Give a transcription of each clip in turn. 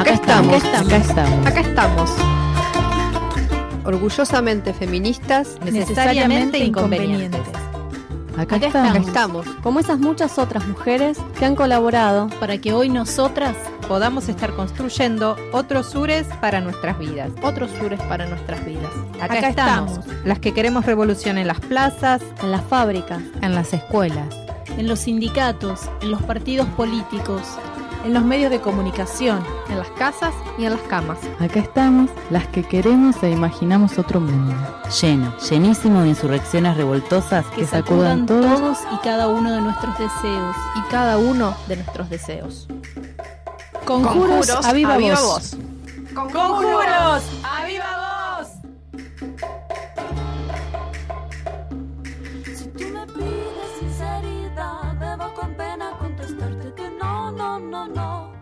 Acá estamos. Acá estamos. Acá estamos. Orgullosamente feministas, Necesariamente inconvenientes. Acá, acá estamos. estamos. Como esas muchas otras mujeres que han colaborado para que hoy nosotras podamos estar construyendo otros sures para nuestras vidas. Otros sures para nuestras vidas. Acá, Acá estamos, estamos. las que queremos revolución en las plazas, en las fábricas, en las escuelas, en los sindicatos, en los partidos políticos, en los medios de comunicación. En las casas y en las camas. acá estamos las que queremos e imaginamos otro mundo. lleno, llenísimo de insurrecciones revoltosas Que sacudan todos todos y cada uno de nuestros deseos. Y cada uno de nuestros deseos. Conjuros, a viva, voz. voz. ¡Conjuros! ¡A viva voz! No, no.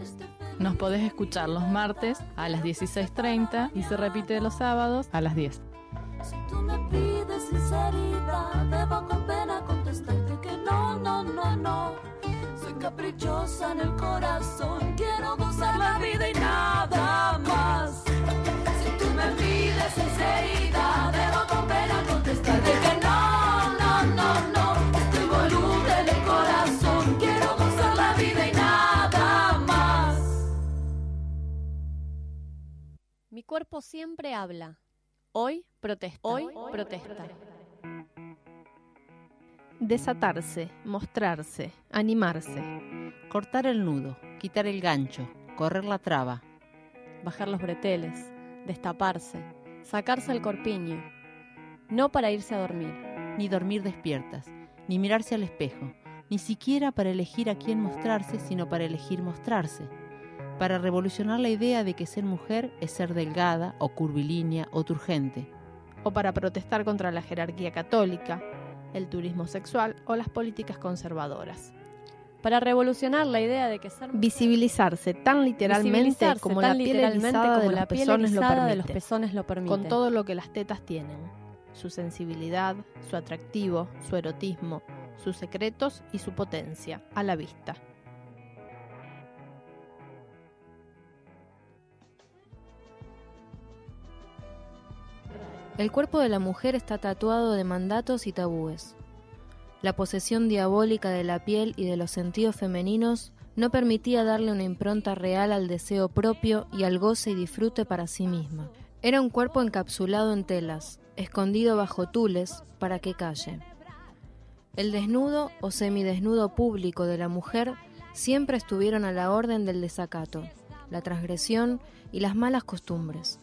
Este Nos podés escuchar los martes a las 16.30 y se repite los sábados a las 10. Si tú me pides sinceridad, debo con pena contestarte que no, no, no, no. Soy caprichosa en el corazón, quiero gozar la vida y nada más. Si tú me pides sinceridad, Mi cuerpo siempre habla. Hoy protesta. Hoy protesta. Desatarse, mostrarse, animarse. Cortar el nudo, quitar el gancho, correr la traba, Bajar los breteles, destaparse, sacarse el corpiño. No para irse a dormir. ni dormir despiertas, ni mirarse al espejo, ni siquiera para elegir a quién mostrarse, sino para elegir mostrarse, para revolucionar la idea de que ser mujer es ser delgada o curvilínea o turgente, O para protestar contra la jerarquía católica, el turismo sexual o las políticas conservadoras. Para revolucionar la idea de que ser Visibilizarse tan literalmente Visibilizarse como tan la piel literalmente erizada de los pezones lo de los pezones lo permite. con todo lo que las tetas tienen, su sensibilidad, su atractivo, su erotismo, sus secretos y su potencia, a la vista. El cuerpo de la mujer está tatuado de mandatos y tabúes. La posesión diabólica de la piel y de los sentidos femeninos no permitía darle una impronta real al deseo propio y al goce y disfrute para sí misma. Era un cuerpo encapsulado en telas, escondido bajo tules para que calle. El desnudo o semidesnudo público de la mujer siempre estuvieron a la orden del desacato, la transgresión y las malas costumbres.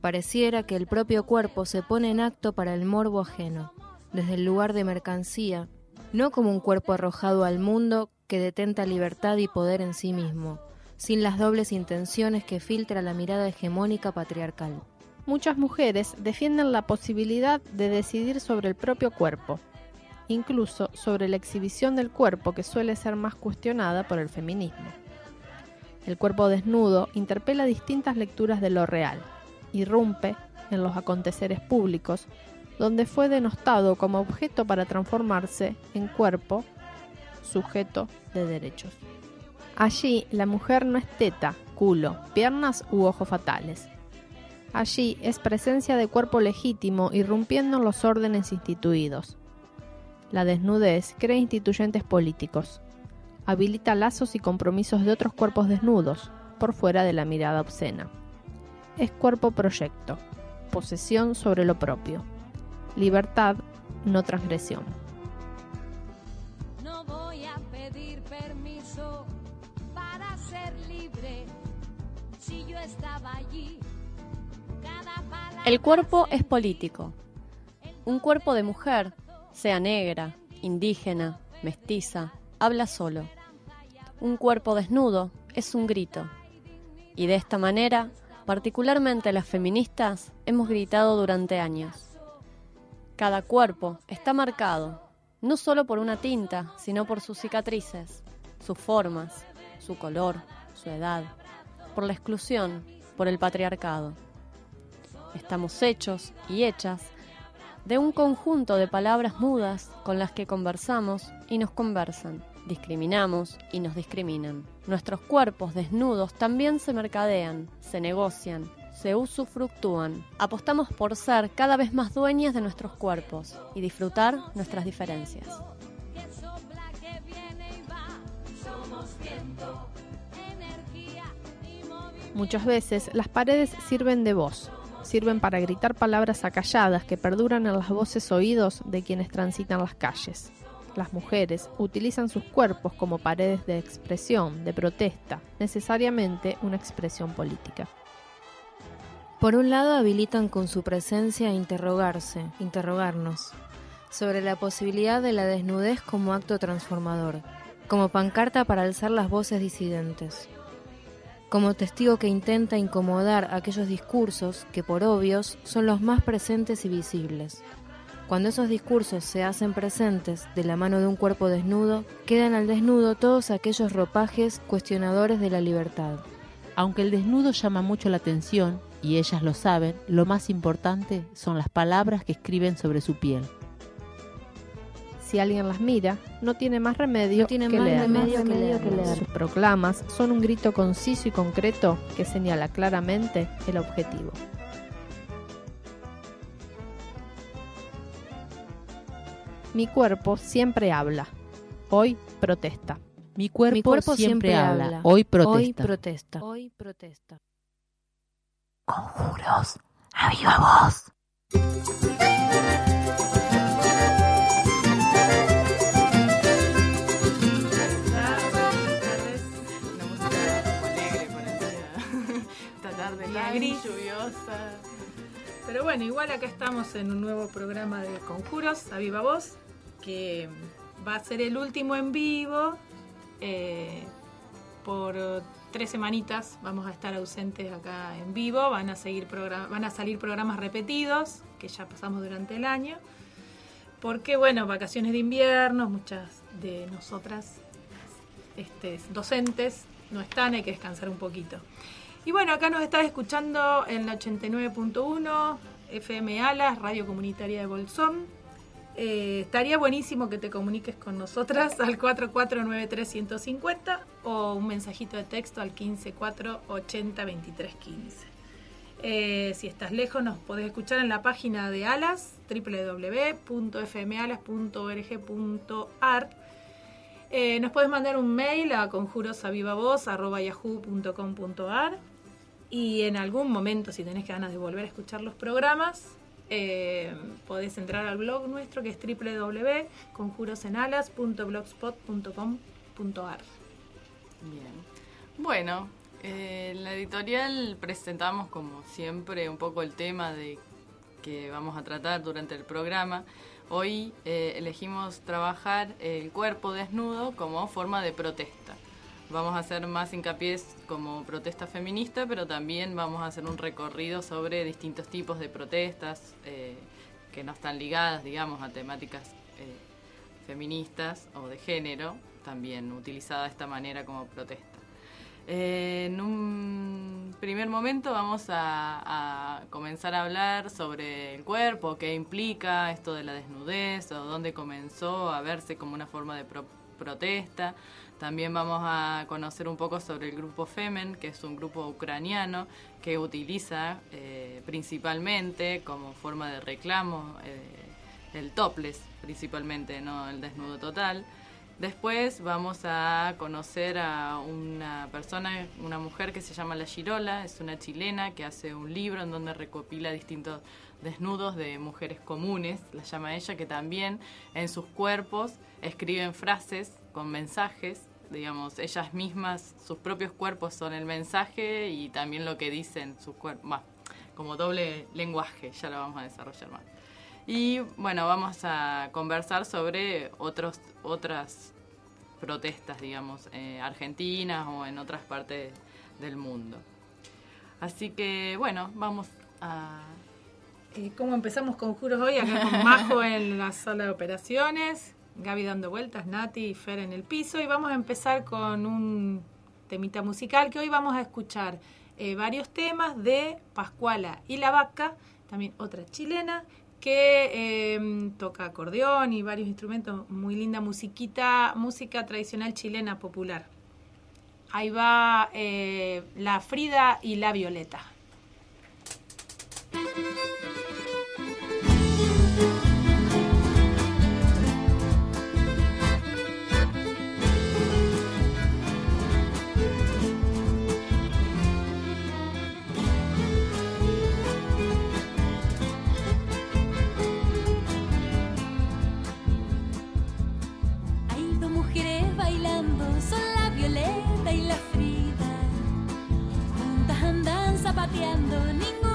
Pareciera que el propio cuerpo se pone en acto para el morbo ajeno, desde el lugar de mercancía, no como un cuerpo arrojado al mundo que detenta libertad y poder en sí mismo, sin las dobles intenciones que filtra la mirada hegemónica patriarcal. Muchas mujeres defienden la posibilidad de decidir sobre el propio cuerpo, incluso sobre la exhibición del cuerpo que suele ser más cuestionada por el feminismo. El cuerpo desnudo interpela distintas lecturas de lo real, irrumpe en los aconteceres públicos, donde fue denostado como objeto para transformarse en cuerpo sujeto de derechos. Allí la mujer no es teta, culo, piernas u ojos fatales. Allí es presencia de cuerpo legítimo irrumpiendo en los órdenes instituidos. La desnudez crea instituyentes políticos. Habilita lazos y compromisos de otros cuerpos desnudos, por fuera de la mirada obscena. Es cuerpo proyecto, posesión sobre lo propio. Libertad, no transgresión. No voy a pedir permiso para ser libre. Si yo estaba allí, cada. El cuerpo es político. Un cuerpo de mujer, sea negra, indígena, mestiza, habla solo. Un cuerpo desnudo es un grito. Y de esta manera, particularmente las feministas, hemos gritado durante años. Cada cuerpo está marcado, no solo por una tinta, sino por sus cicatrices, sus formas, su color, su edad, por la exclusión, por el patriarcado. Estamos hechos y hechas de un conjunto de palabras mudas con las que conversamos y nos conversan, discriminamos y nos discriminan. Nuestros cuerpos desnudos también se mercadean, se negocian, se usufructúan. Apostamos por ser cada vez más dueñas de nuestros cuerpos y disfrutar nuestras diferencias. Muchas veces las paredes sirven de voz, sirven para gritar palabras acalladas que perduran en las voces oídos de quienes transitan las calles. Las mujeres utilizan sus cuerpos como paredes de expresión, de protesta, necesariamente una expresión política. Por un lado habilitan con su presencia a interrogarse, interrogarnos, sobre la posibilidad de la desnudez como acto transformador, como pancarta para alzar las voces disidentes como testigo que intenta incomodar aquellos discursos que por obvios son los más presentes y visibles. Cuando esos discursos se hacen presentes de la mano de un cuerpo desnudo, quedan al desnudo todos aquellos ropajes cuestionadores de la libertad. Aunque el desnudo llama mucho la atención, y ellas lo saben, lo más importante son las palabras que escriben sobre su piel si alguien las mira, no tiene más remedio, que, leer. Sus proclamas son un grito conciso y concreto que señala claramente el objetivo. Mi cuerpo siempre habla. Hoy protesta. Mi cuerpo, siempre, habla. Hoy protesta. Hoy protesta. Hoy protesta. Conjuros a viva voz. gris, lluviosa. Pero bueno, igual acá estamos en un nuevo programa de conjuros a viva voz, que va a ser el último en vivo. Eh, por tres semanitas vamos a estar ausentes acá en vivo. Van a, seguir van a salir programas repetidos, que ya pasamos durante el año. Porque, bueno, vacaciones de invierno, muchas de nosotras este, docentes no están, hay que descansar un poquito. Y bueno, acá nos estás escuchando en la 89.1 FM Alas, Radio Comunitaria de Bolsón. Eh, estaría buenísimo que te comuniques con nosotras al 4493-150 o un mensajito de texto al 154802315. si estás lejos nos podés escuchar en la página de Alas, www.fmalas.org.ar. Eh, nos puedes mandar un mail a conjurosavivavoz.yahoo.com.ar y en algún momento, si tenés ganas de volver a escuchar los programas, eh, podés entrar al blog nuestro que es www.conjurosenalas.blogspot.com.ar. Bien. Bueno, eh, en la editorial presentamos como siempre un poco el tema de que vamos a tratar durante el programa. Hoy eh, elegimos trabajar el cuerpo desnudo como forma de protesta. Vamos a hacer más hincapié como protesta feminista, pero también vamos a hacer un recorrido sobre distintos tipos de protestas eh, que no están ligadas, digamos, a temáticas eh, feministas o de género, también utilizada de esta manera como protesta. Eh, en un primer momento vamos a, comenzar a hablar sobre el cuerpo, qué implica esto de la desnudez o dónde comenzó a verse como una forma de protesta. También vamos a conocer un poco sobre el grupo Femen, que es un grupo ucraniano que utiliza eh, principalmente como forma de reclamo eh, el topless, principalmente, no el desnudo total. Después vamos a conocer a una persona, una mujer que se llama La Girola, es una chilena que hace un libro en donde recopila distintos desnudos de mujeres comunes, la llama ella, que también en sus cuerpos escriben frases con mensajes, digamos, ellas mismas, sus propios cuerpos son el mensaje y también lo que dicen sus cuerpos, como doble lenguaje, ya lo vamos a desarrollar más. Y bueno, vamos a conversar sobre otros, otras protestas, digamos, eh, argentinas o en otras partes del mundo. Así que bueno, vamos a... ¿Cómo empezamos con juros hoy? Acá con Majo en la sala de operaciones, Gaby dando vueltas, Nati y Fer en el piso. Y vamos a empezar con un temita musical que hoy vamos a escuchar eh, varios temas de Pascuala y la Vaca, también otra chilena, que eh, toca acordeón y varios instrumentos, muy linda musiquita, música tradicional chilena popular. Ahí va eh, la Frida y la Violeta. Ninguna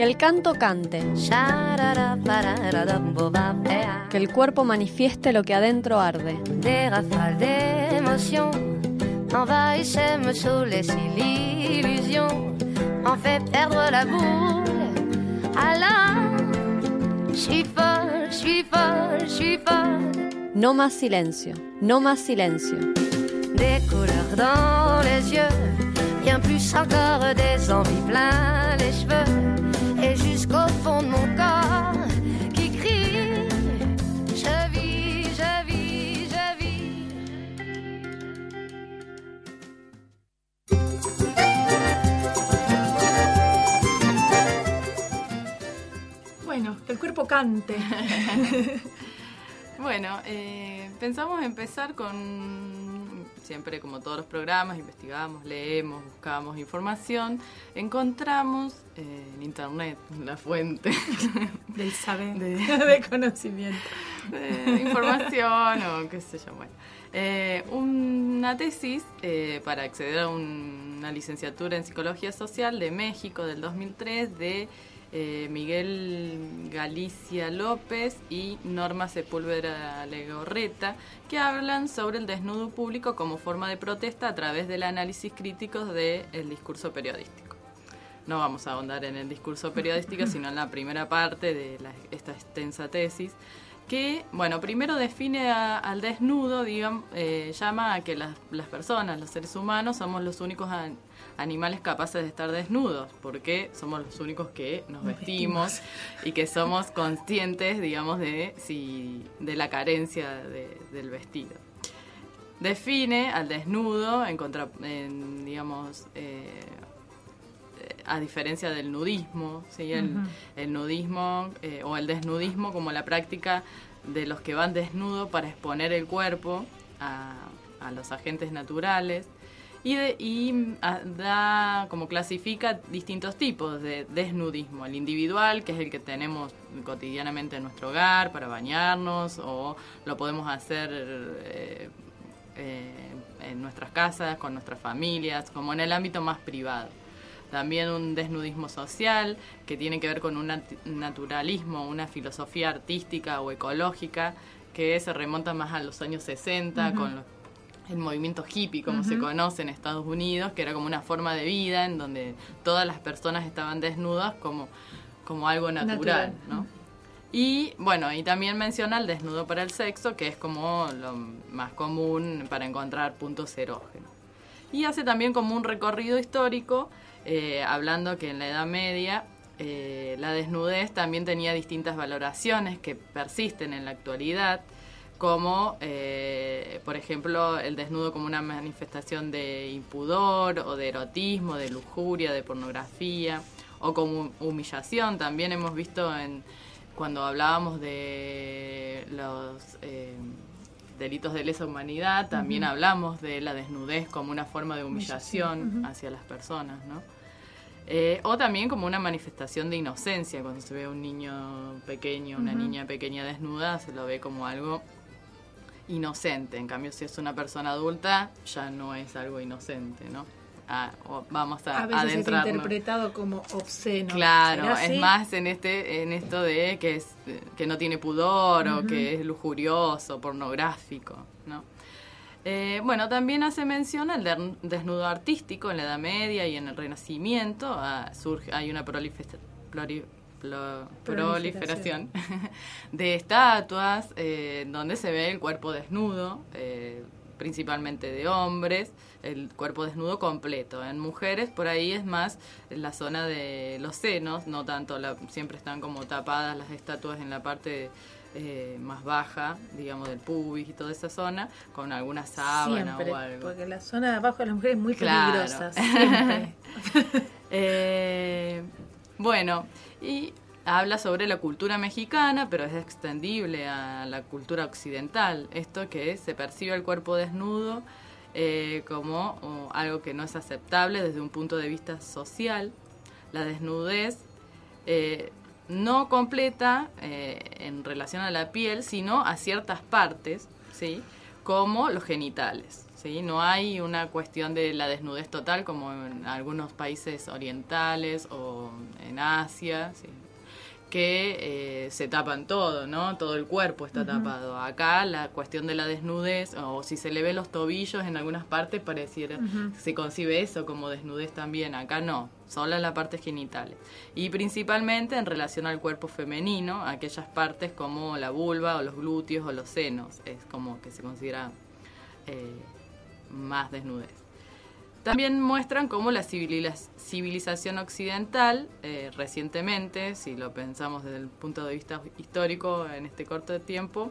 Que el canto cante. Que el cuerpo manifieste lo que adentro arde. No más silencio. No más silencio. Des couleurs dans les yeux, bien plus encore des envies plein les cheveux. Et jusqu'au fond de mon corps qui crie Je vis, je vis, je vis. Bueno, que el cuerpo cante. Bueno, eh, pensamos empezar con, siempre como todos los programas, investigamos, leemos, buscamos información, encontramos eh, en internet la fuente del saber, de, de conocimiento, de información o qué sé yo, bueno. Eh, una tesis eh, para acceder a una licenciatura en Psicología Social de México del 2003 de eh, Miguel Galicia López y Norma Sepúlveda Legorreta, que hablan sobre el desnudo público como forma de protesta a través del análisis crítico del discurso periodístico. No vamos a ahondar en el discurso periodístico, sino en la primera parte de esta extensa tesis que, bueno, primero define al desnudo, eh, llama a que las, las, personas, los seres humanos, somos los únicos animales capaces de estar desnudos, porque somos los únicos que nos, vestimos, y que somos conscientes, digamos, de, si, de la carencia del vestido. Define al desnudo, en contra, en, digamos, eh, a diferencia del nudismo, ¿sí? el, el nudismo eh, o el desnudismo como la práctica de los que van desnudos para exponer el cuerpo a, a los agentes naturales y, de, y da como clasifica distintos tipos de desnudismo. El individual que es el que tenemos cotidianamente en nuestro hogar para bañarnos o lo podemos hacer eh, eh, en nuestras casas con nuestras familias como en el ámbito más privado. También un desnudismo social que tiene que ver con un naturalismo, una filosofía artística o ecológica que se remonta más a los años 60 con el movimiento hippie, como se conoce en Estados Unidos, que era como una forma de vida en donde todas las personas estaban desnudas como, como algo natural, ¿no? Y bueno, y también menciona el desnudo para el sexo, que es como lo más común para encontrar puntos erógenos. Y hace también como un recorrido histórico eh, hablando que en la Edad Media eh, la desnudez también tenía distintas valoraciones que persisten en la actualidad, como eh, por ejemplo el desnudo como una manifestación de impudor o de erotismo, de lujuria, de pornografía o como humillación. También hemos visto en cuando hablábamos de los delitos de lesa humanidad, también hablamos de la desnudez como una forma de humillación hacia las personas, ¿no? Eh, o también como una manifestación de inocencia, cuando se ve a un niño pequeño, una niña pequeña desnuda, se lo ve como algo inocente. En cambio, si es una persona adulta, ya no es algo inocente, ¿no? vamos a, a veces es interpretado como obsceno. Claro, es más en este en esto de que es que no tiene pudor o que es lujurioso, pornográfico, ¿no? Eh, bueno, también hace mención al desnudo artístico en la Edad Media y en el Renacimiento. Ah, surge, hay una proliferación de estatuas eh, donde se ve el cuerpo desnudo, eh, principalmente de hombres, el cuerpo desnudo completo. En mujeres por ahí es más la zona de los senos, no tanto, siempre están como tapadas las estatuas en la parte eh, más baja, digamos, del pubis y toda esa zona, con alguna sábana o algo. Porque la zona de abajo de las mujeres es muy peligrosa. eh, bueno, y habla sobre la cultura mexicana, pero es extendible a la cultura occidental. Esto que se percibe el cuerpo desnudo eh, como algo que no es aceptable desde un punto de vista social. La desnudez eh, no completa eh, en relación a la piel, sino a ciertas partes, ¿sí? como los genitales. ¿Sí? No hay una cuestión de la desnudez total como en algunos países orientales o en Asia. ¿sí? que eh, se tapan todo, ¿no? Todo el cuerpo está tapado. Acá la cuestión de la desnudez, o si se le ve los tobillos en algunas partes, pareciera, se concibe eso como desnudez también. Acá no, solo en la parte genital. Y principalmente en relación al cuerpo femenino, aquellas partes como la vulva o los glúteos o los senos, es como que se considera eh, más desnudez. También muestran cómo la civilización occidental, eh, recientemente, si lo pensamos desde el punto de vista histórico en este corto tiempo,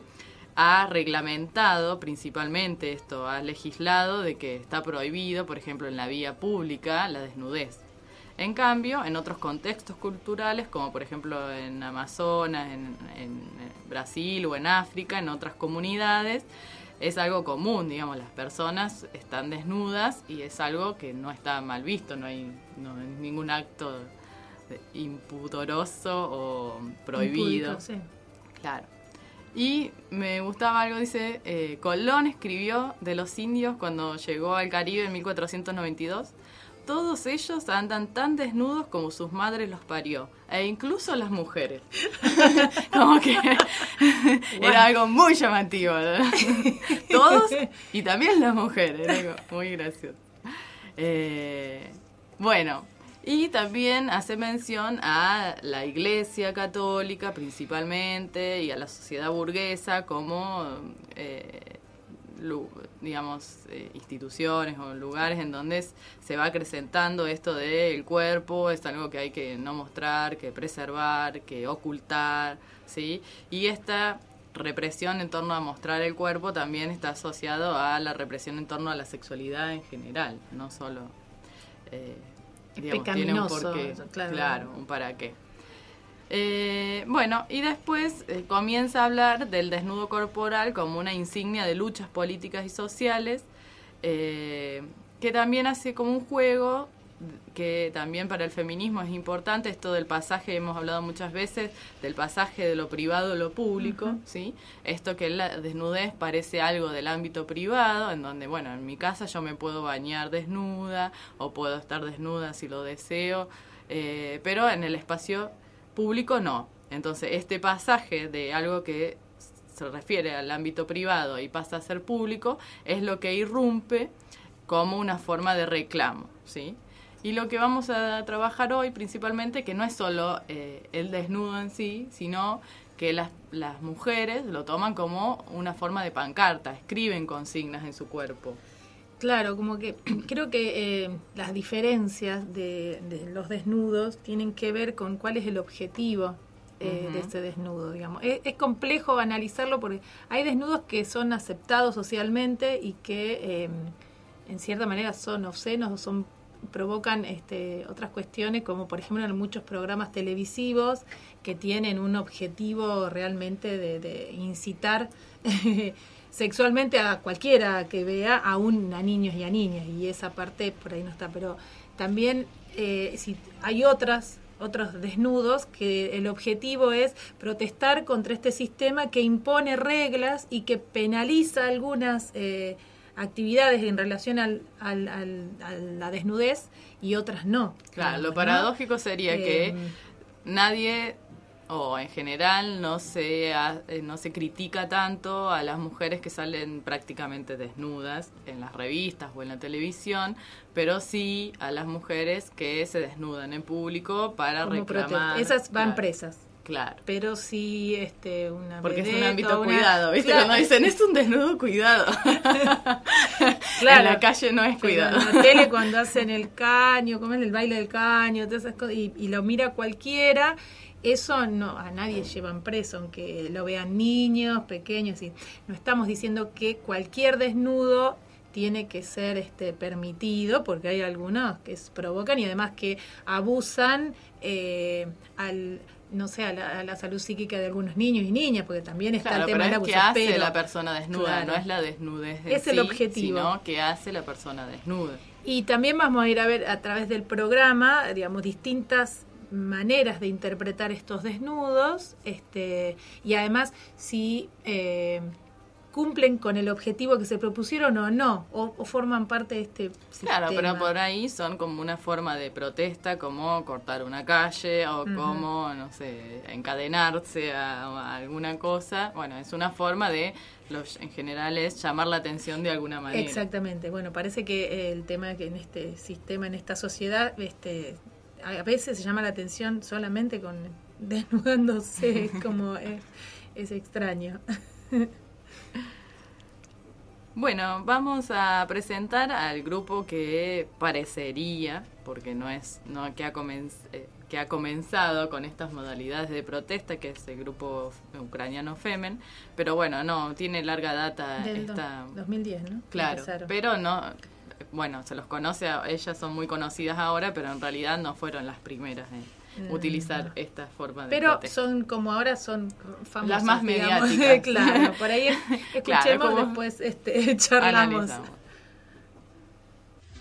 ha reglamentado principalmente esto, ha legislado de que está prohibido, por ejemplo, en la vía pública, la desnudez. En cambio, en otros contextos culturales, como por ejemplo en Amazonas, en Brasil o en África, en otras comunidades, es algo común, digamos, las personas están desnudas y es algo que no está mal visto, no hay, no ningún acto impudoroso o prohibido. Sí. Claro. Y me gustaba algo, dice, eh, Colón escribió de los indios cuando llegó al Caribe en 1492. Todos ellos andan tan desnudos como sus madres los parió, e incluso las mujeres. como que era algo muy llamativo. ¿no? Todos y también las mujeres, algo muy gracioso. Eh, bueno, y también hace mención a la Iglesia Católica principalmente y a la sociedad burguesa como, eh, digamos, eh, instituciones o lugares en donde se va acrecentando esto del cuerpo, es algo que hay que no mostrar, que preservar, que ocultar, ¿sí? Y esta represión en torno a mostrar el cuerpo también está asociado a la represión en torno a la sexualidad en general, no solo... eh, digamos, tiene un porqué, claro. claro, un para qué. Eh, bueno, y después eh, comienza a hablar del desnudo corporal como una insignia de luchas políticas y sociales, eh, que también hace como un juego que también para el feminismo es importante, esto del pasaje, hemos hablado muchas veces, del pasaje de lo privado a lo público, ¿sí? Esto que la desnudez parece algo del ámbito privado, en donde, bueno, en mi casa yo me puedo bañar desnuda o puedo estar desnuda si lo deseo, eh, pero en el espacio público no. Entonces, este pasaje de algo que se refiere al ámbito privado y pasa a ser público es lo que irrumpe como una forma de reclamo, ¿sí? Y lo que vamos a trabajar hoy principalmente, que no es solo eh, el desnudo en sí, sino que las, las mujeres lo toman como una forma de pancarta, escriben consignas en su cuerpo. Claro, como que creo que eh, las diferencias de, de los desnudos tienen que ver con cuál es el objetivo eh, de ese desnudo, digamos. Es, es complejo analizarlo porque hay desnudos que son aceptados socialmente y que eh, en cierta manera son obscenos o son provocan este, otras cuestiones como por ejemplo en muchos programas televisivos que tienen un objetivo realmente de, de incitar sexualmente a cualquiera que vea, aún a niños y a niñas, y esa parte por ahí no está, pero también eh, si hay otras otros desnudos que el objetivo es protestar contra este sistema que impone reglas y que penaliza algunas eh, actividades en relación al, al- al- a la desnudez y otras no. Claro, lo ¿no? paradójico sería que Eh, nadie o en general no se ha- eh, no se critica tanto a las mujeres que salen prácticamente desnudas en las revistas o en la televisión, pero sí a las mujeres que se desnudan en público para como reclamar. protesta. Esas van Claro, presas. Claro. Pero sí, este, una Porque es un ámbito una- cuidado, ¿viste? Claro. Cuando dicen es un desnudo cuidado. Claro. En la calle no es Pero cuidado. En la tele cuando hacen el caño, como es el baile del caño, todas esas cosas, y, y lo mira cualquiera, eso no a nadie llevan preso, aunque lo vean niños, pequeños, y no estamos diciendo que cualquier desnudo tiene que ser este permitido, porque hay algunos que provocan y además que abusan eh, al no sé, a la, a la salud psíquica de algunos niños y niñas, porque también está Claro, el tema pero del es abuso. que hace pero- la persona desnuda, Claro. no es la desnudez en Es el objetivo. sino que hace la persona desnuda. Y también vamos a ir a ver a través del programa, digamos, distintas maneras de interpretar estos desnudos, este, y además si eh, cumplen con el objetivo que se propusieron o no, o, o forman parte de este Claro, sistema. pero por ahí son como una forma de protesta, como cortar una calle o como, no sé, encadenarse a, a alguna cosa. Bueno, es una forma de, los, en general, es llamar la atención de alguna manera. Exactamente. Bueno, parece que el tema que en este sistema, en esta sociedad, este, a veces se llama la atención solamente con desnudándose, es como es, es extraño. Bueno, vamos a presentar al grupo que parecería, porque no es, no que ha, comenz- eh, que ha comenzado con estas modalidades de protesta, que es el grupo ucraniano Femen, pero bueno, no, tiene larga data Del esta... 2010, ¿no? Claro, pero no, bueno, se los conoce, a- ellas son muy conocidas ahora, pero en realidad no fueron las primeras en, mm. utilizar esta forma de Pero son como ahora son famosas. Las más mediáticas. claro, por ahí escuchemos, después este, charlamos.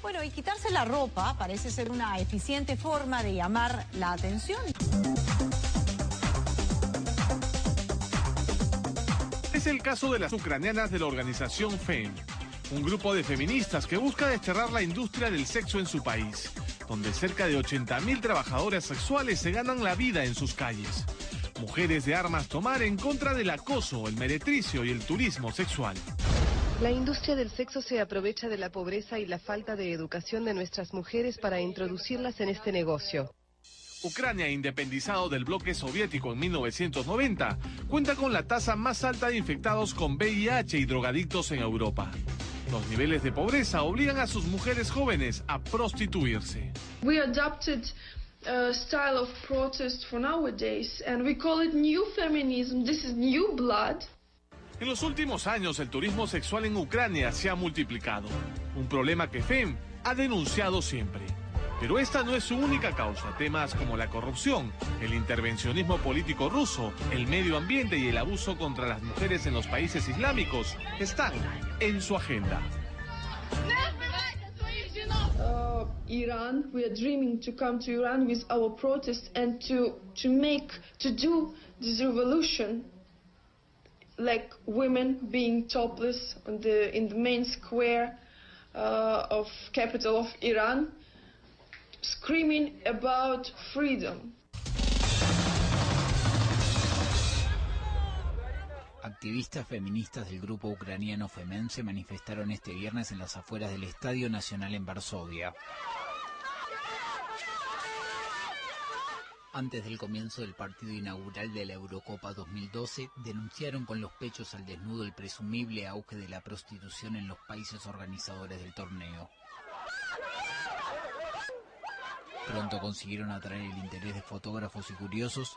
Bueno, y quitarse la ropa parece ser una eficiente forma de llamar la atención. Es el caso de las ucranianas de la organización FEM, un grupo de feministas que busca desterrar la industria del sexo en su país, donde cerca de 80.000 trabajadoras sexuales se ganan la vida en sus calles. Mujeres de armas tomar en contra del acoso, el meretricio y el turismo sexual. La industria del sexo se aprovecha de la pobreza y la falta de educación de nuestras mujeres para introducirlas en este negocio. Ucrania, independizado del bloque soviético en 1990, cuenta con la tasa más alta de infectados con VIH y drogadictos en Europa. Los niveles de pobreza obligan a sus mujeres jóvenes a prostituirse. We adopted a style of protest for nowadays and we call it new feminism. This is new blood. En los últimos años, el turismo sexual en Ucrania se ha multiplicado, un problema que FEM ha denunciado siempre. Pero esta no es su única causa. Temas como la corrupción, el intervencionismo político ruso, el medio ambiente y el abuso contra las mujeres en los países islámicos están en su agenda. Uh, Iran, we are dreaming to come to Iran with our protest and to to make to do this revolution like women being topless the, in the main square uh, of capital of Iran, screaming about freedom. Activistas feministas del grupo ucraniano Femen se manifestaron este viernes en las afueras del Estadio Nacional en Varsovia. antes del comienzo del partido inaugural de la Eurocopa 2012, denunciaron con los pechos al desnudo el presumible auge de la prostitución en los países organizadores del torneo. Pronto consiguieron atraer el interés de fotógrafos y curiosos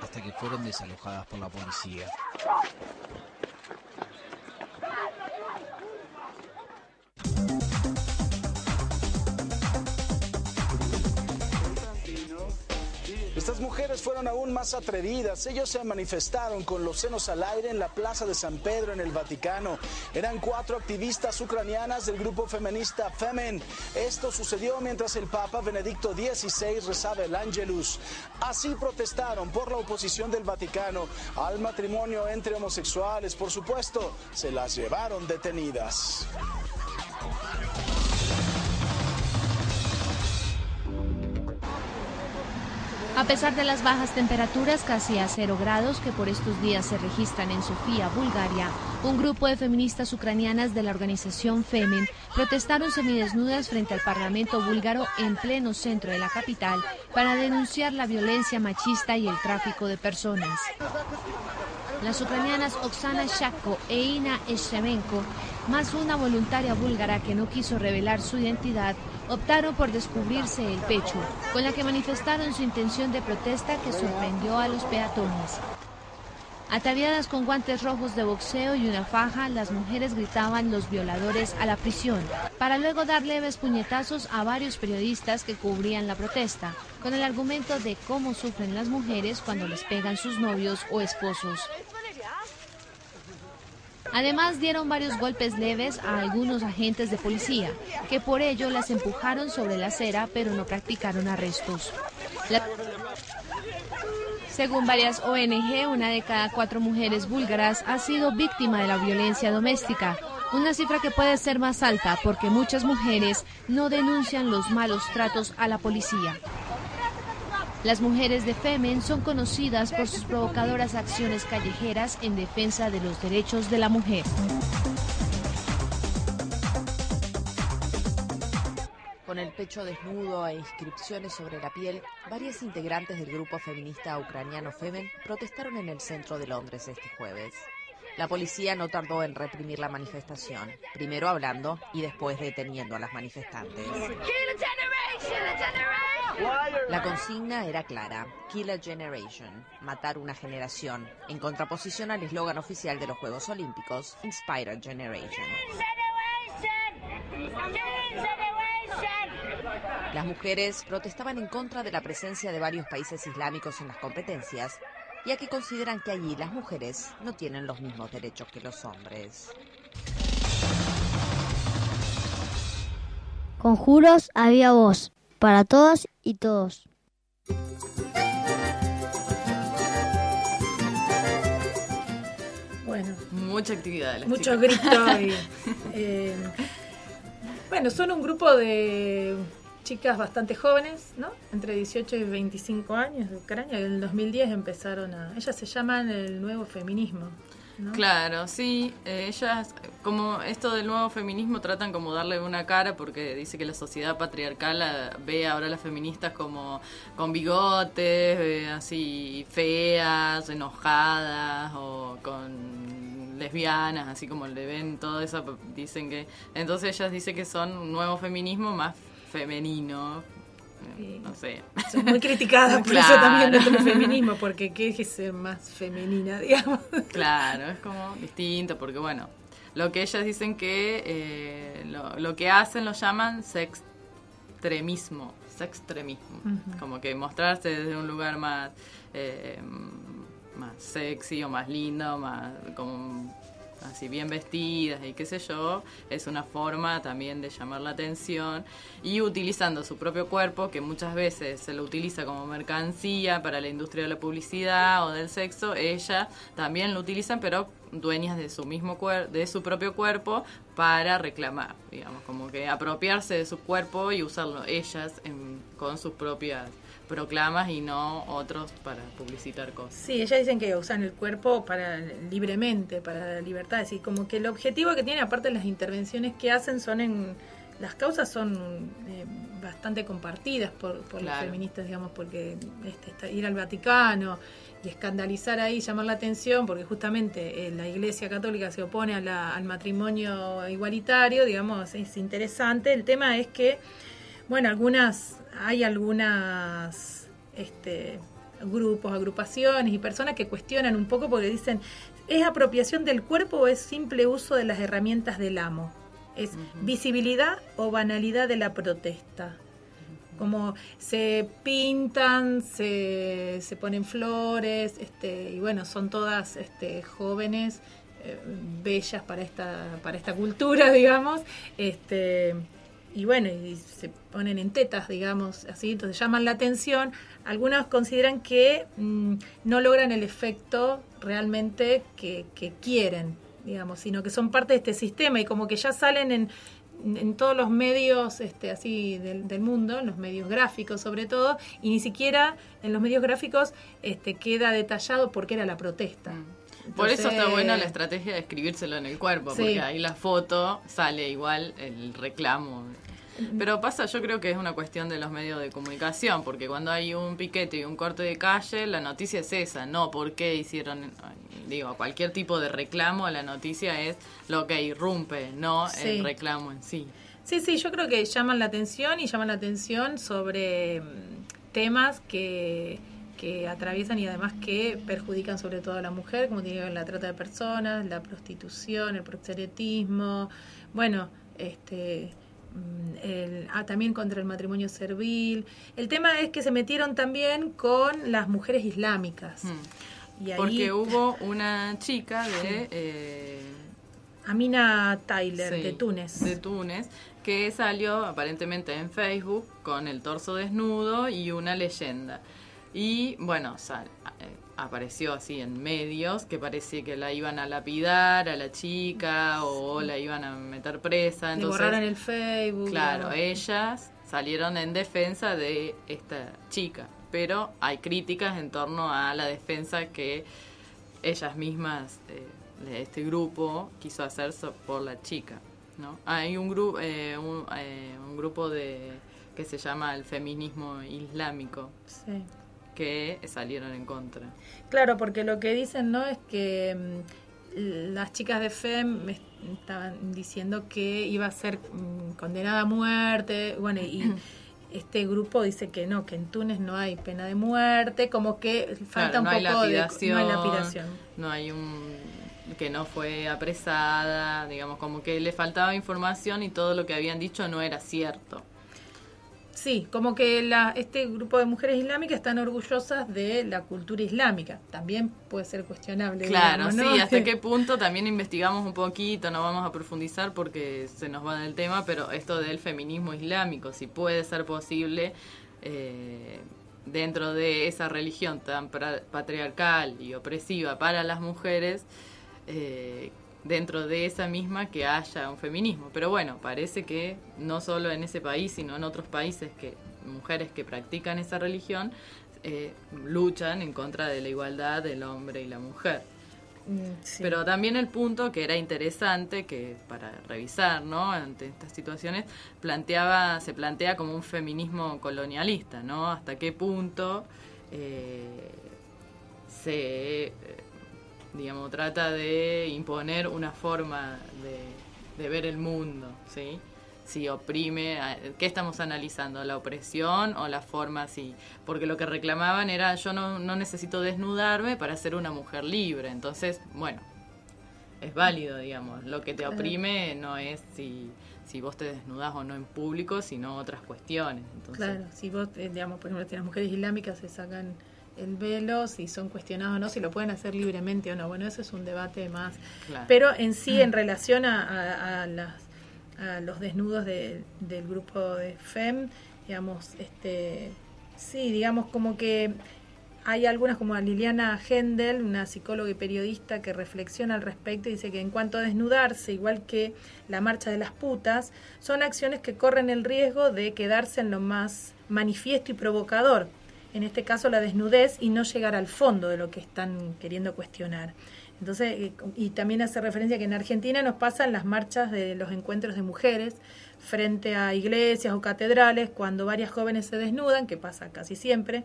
hasta que fueron desalojadas por la policía. Estas mujeres fueron aún más atrevidas. Ellos se manifestaron con los senos al aire en la Plaza de San Pedro en el Vaticano. Eran cuatro activistas ucranianas del grupo feminista Femen. Esto sucedió mientras el Papa Benedicto XVI rezaba el Angelus. Así protestaron por la oposición del Vaticano al matrimonio entre homosexuales. Por supuesto, se las llevaron detenidas. A pesar de las bajas temperaturas, casi a cero grados, que por estos días se registran en Sofía, Bulgaria, un grupo de feministas ucranianas de la organización Femin protestaron semidesnudas frente al Parlamento búlgaro en pleno centro de la capital para denunciar la violencia machista y el tráfico de personas. Las ucranianas Oksana Shakko e Ina Eshemenko, más una voluntaria búlgara que no quiso revelar su identidad, optaron por descubrirse el pecho, con la que manifestaron su intención de protesta que sorprendió a los peatones. Ataviadas con guantes rojos de boxeo y una faja, las mujeres gritaban los violadores a la prisión, para luego dar leves puñetazos a varios periodistas que cubrían la protesta, con el argumento de cómo sufren las mujeres cuando les pegan sus novios o esposos. Además dieron varios golpes leves a algunos agentes de policía, que por ello las empujaron sobre la acera pero no practicaron arrestos. Según varias ONG, una de cada cuatro mujeres búlgaras ha sido víctima de la violencia doméstica, una cifra que puede ser más alta porque muchas mujeres no denuncian los malos tratos a la policía. Las mujeres de Femen son conocidas por sus provocadoras acciones callejeras en defensa de los derechos de la mujer. Con el pecho desnudo e inscripciones sobre la piel, varias integrantes del grupo feminista ucraniano Femen protestaron en el centro de Londres este jueves. La policía no tardó en reprimir la manifestación, primero hablando y después deteniendo a las manifestantes. La consigna era clara, Kill a Generation, matar una generación, en contraposición al eslogan oficial de los Juegos Olímpicos, Inspire a Generation. Las mujeres protestaban en contra de la presencia de varios países islámicos en las competencias, ya que consideran que allí las mujeres no tienen los mismos derechos que los hombres. Conjuros había voz para todas y todos. Bueno, Mucha actividad. de las muchos chicas. gritos. y, eh, bueno, son un grupo de chicas bastante jóvenes, ¿no? Entre 18 y 25 años de Ucrania. En el 2010 empezaron a... Ellas se llaman el nuevo feminismo. ¿no? Claro, sí, eh, ellas, como esto del nuevo feminismo, tratan como darle una cara porque dice que la sociedad patriarcal ah, ve ahora a las feministas como con bigotes, eh, así feas, enojadas o con lesbianas, así como le ven todo eso, dicen que... Entonces ellas dicen que son un nuevo feminismo más femenino, no sé. Son muy criticadas por eso Claro. también dentro del feminismo, porque ¿qué es ser más femenina, digamos? Claro, es como distinto, porque bueno, lo que ellas dicen que eh, lo, lo que hacen lo llaman sextremismo, sextremismo, Ujú. como que mostrarse desde un lugar más eh, más sexy o más lindo, más como así bien vestidas y qué sé yo, es una forma también de llamar la atención. Y utilizando su propio cuerpo, que muchas veces se lo utiliza como mercancía para la industria de la publicidad o del sexo, ellas también lo utilizan, pero dueñas de su mismo cuer de su propio cuerpo para reclamar, digamos, como que apropiarse de su cuerpo y usarlo ellas en- con sus propias proclamas y no otros para publicitar cosas. Sí, ellas dicen que usan el cuerpo para libremente, para la libertad. Y como que el objetivo que tienen, aparte de las intervenciones que hacen, son en. Las causas son eh, bastante compartidas por, por los feministas, digamos, porque este, está- ir al Vaticano y escandalizar ahí, llamar la atención, porque justamente eh, la Iglesia Católica se opone a la- al matrimonio igualitario, digamos, es interesante. El tema es que, bueno, algunas, hay algunas este, grupos, agrupaciones y personas que cuestionan un poco porque dicen, ¿es apropiación del cuerpo o es simple uso de las herramientas del amo? ¿Es visibilidad o banalidad de la protesta? Como se pintan, se, se ponen flores, este, y bueno, son todas este, jóvenes, eh, bellas para esta, para esta cultura, digamos, este, y bueno, y se ponen en tetas, digamos, así, entonces llaman la atención. Algunos consideran que mm, no logran el efecto realmente que, que quieren, digamos, sino que son parte de este sistema y como que ya salen en, en todos los medios este, así del, del mundo, en los medios gráficos sobre todo, y ni siquiera en los medios gráficos este, queda detallado por qué era la protesta. Por eso está buena la estrategia de escribírselo en el cuerpo, Sí. porque ahí la foto sale igual el reclamo. Pero pasa, yo creo que es una cuestión de los medios de comunicación, porque cuando hay un piquete y un corte de calle, la noticia es esa, no por qué hicieron, digo, cualquier tipo de reclamo, la noticia es lo que irrumpe, no Sí. el reclamo en sí. Sí, sí, yo creo que llaman la atención y llaman la atención sobre mm, temas que, que atraviesan y además que perjudican sobre todo a la mujer, como tiene que ver la trata de personas, la prostitución, el proxenetismo, bueno, este mm, el- ah, también contra el matrimonio servil. El tema es que se metieron también con las mujeres islámicas. Y ahí- Porque hubo una chica de... eh, Amina Tyler, Sí, de Túnez. De Túnez, que salió aparentemente en Facebook con el torso desnudo y una leyenda. Y bueno, sal- eh, apareció así en medios que parecía que la iban a lapidar a la chica o la iban a meter presa. Le Entonces, borraron el Facebook. Claro, ellas salieron en defensa de esta chica, pero hay críticas en torno a la defensa que ellas mismas, eh, de este grupo, quiso hacer so- por la chica. ¿no? Hay un, grupo un, eh, un grupo de que se llama el feminismo islámico Sí. Que salieron en contra. Claro, porque lo que dicen, ¿no? Es que mm, las chicas de FEM me estaban diciendo que iba a ser mm, condenada a muerte. Bueno, y este grupo dice que no, que en Túnez no hay pena de muerte, como que falta Claro, no un hay poco de. lapidación, No hay lapidación. no hay un que no fue apresada, digamos, como que le faltaba información y todo lo que habían dicho no era cierto. Sí, como que la, este grupo de mujeres islámicas están orgullosas de la cultura islámica. También puede ser cuestionable. Claro, digamos, ¿no? sí, hasta qué punto también investigamos un poquito, no vamos a profundizar porque se nos va del tema, pero esto del feminismo islámico, si puede ser posible eh, dentro de esa religión tan patriarcal y opresiva para las mujeres, eh, dentro de esa misma que haya un feminismo. Pero bueno, parece que no solo en ese país, sino en otros países que mujeres que practican esa religión eh, luchan en contra de la igualdad del hombre y la mujer. Mm, sí. Pero también el punto que era interesante, que para revisar, ¿no? Ante estas situaciones, planteaba, se plantea como un feminismo colonialista, ¿no? Hasta qué punto eh, se, digamos, trata de imponer una forma de, de ver el mundo, ¿sí? Si oprime, a- ¿qué estamos analizando? ¿La opresión o la forma así? Porque lo que reclamaban era, yo no, no necesito desnudarme para ser una mujer libre. Entonces, bueno, es válido, digamos. Lo que te oprime no es si, si vos te desnudas o no en público, sino otras cuestiones. Entonces, Claro, si vos, eh, digamos, por ejemplo, si las mujeres islámicas se sacan el velo, si son cuestionados o no, si lo pueden hacer libremente o no. Bueno, eso es un debate más. Claro. Pero en sí, en relación a, a- a las, a los desnudos de- del grupo de FEM, digamos, este, sí, digamos como que hay algunas como a Liliana Hendel, una psicóloga y periodista que reflexiona al respecto y dice que en cuanto a desnudarse, igual que la marcha de las putas, son acciones que corren el riesgo de quedarse en lo más manifiesto y provocador. En este caso la desnudez y no llegar al fondo de lo que están queriendo cuestionar. Entonces, eh, y también hace referencia que en Argentina nos pasan las marchas de los encuentros de mujeres frente a iglesias o catedrales cuando varias jóvenes se desnudan, que pasa casi siempre,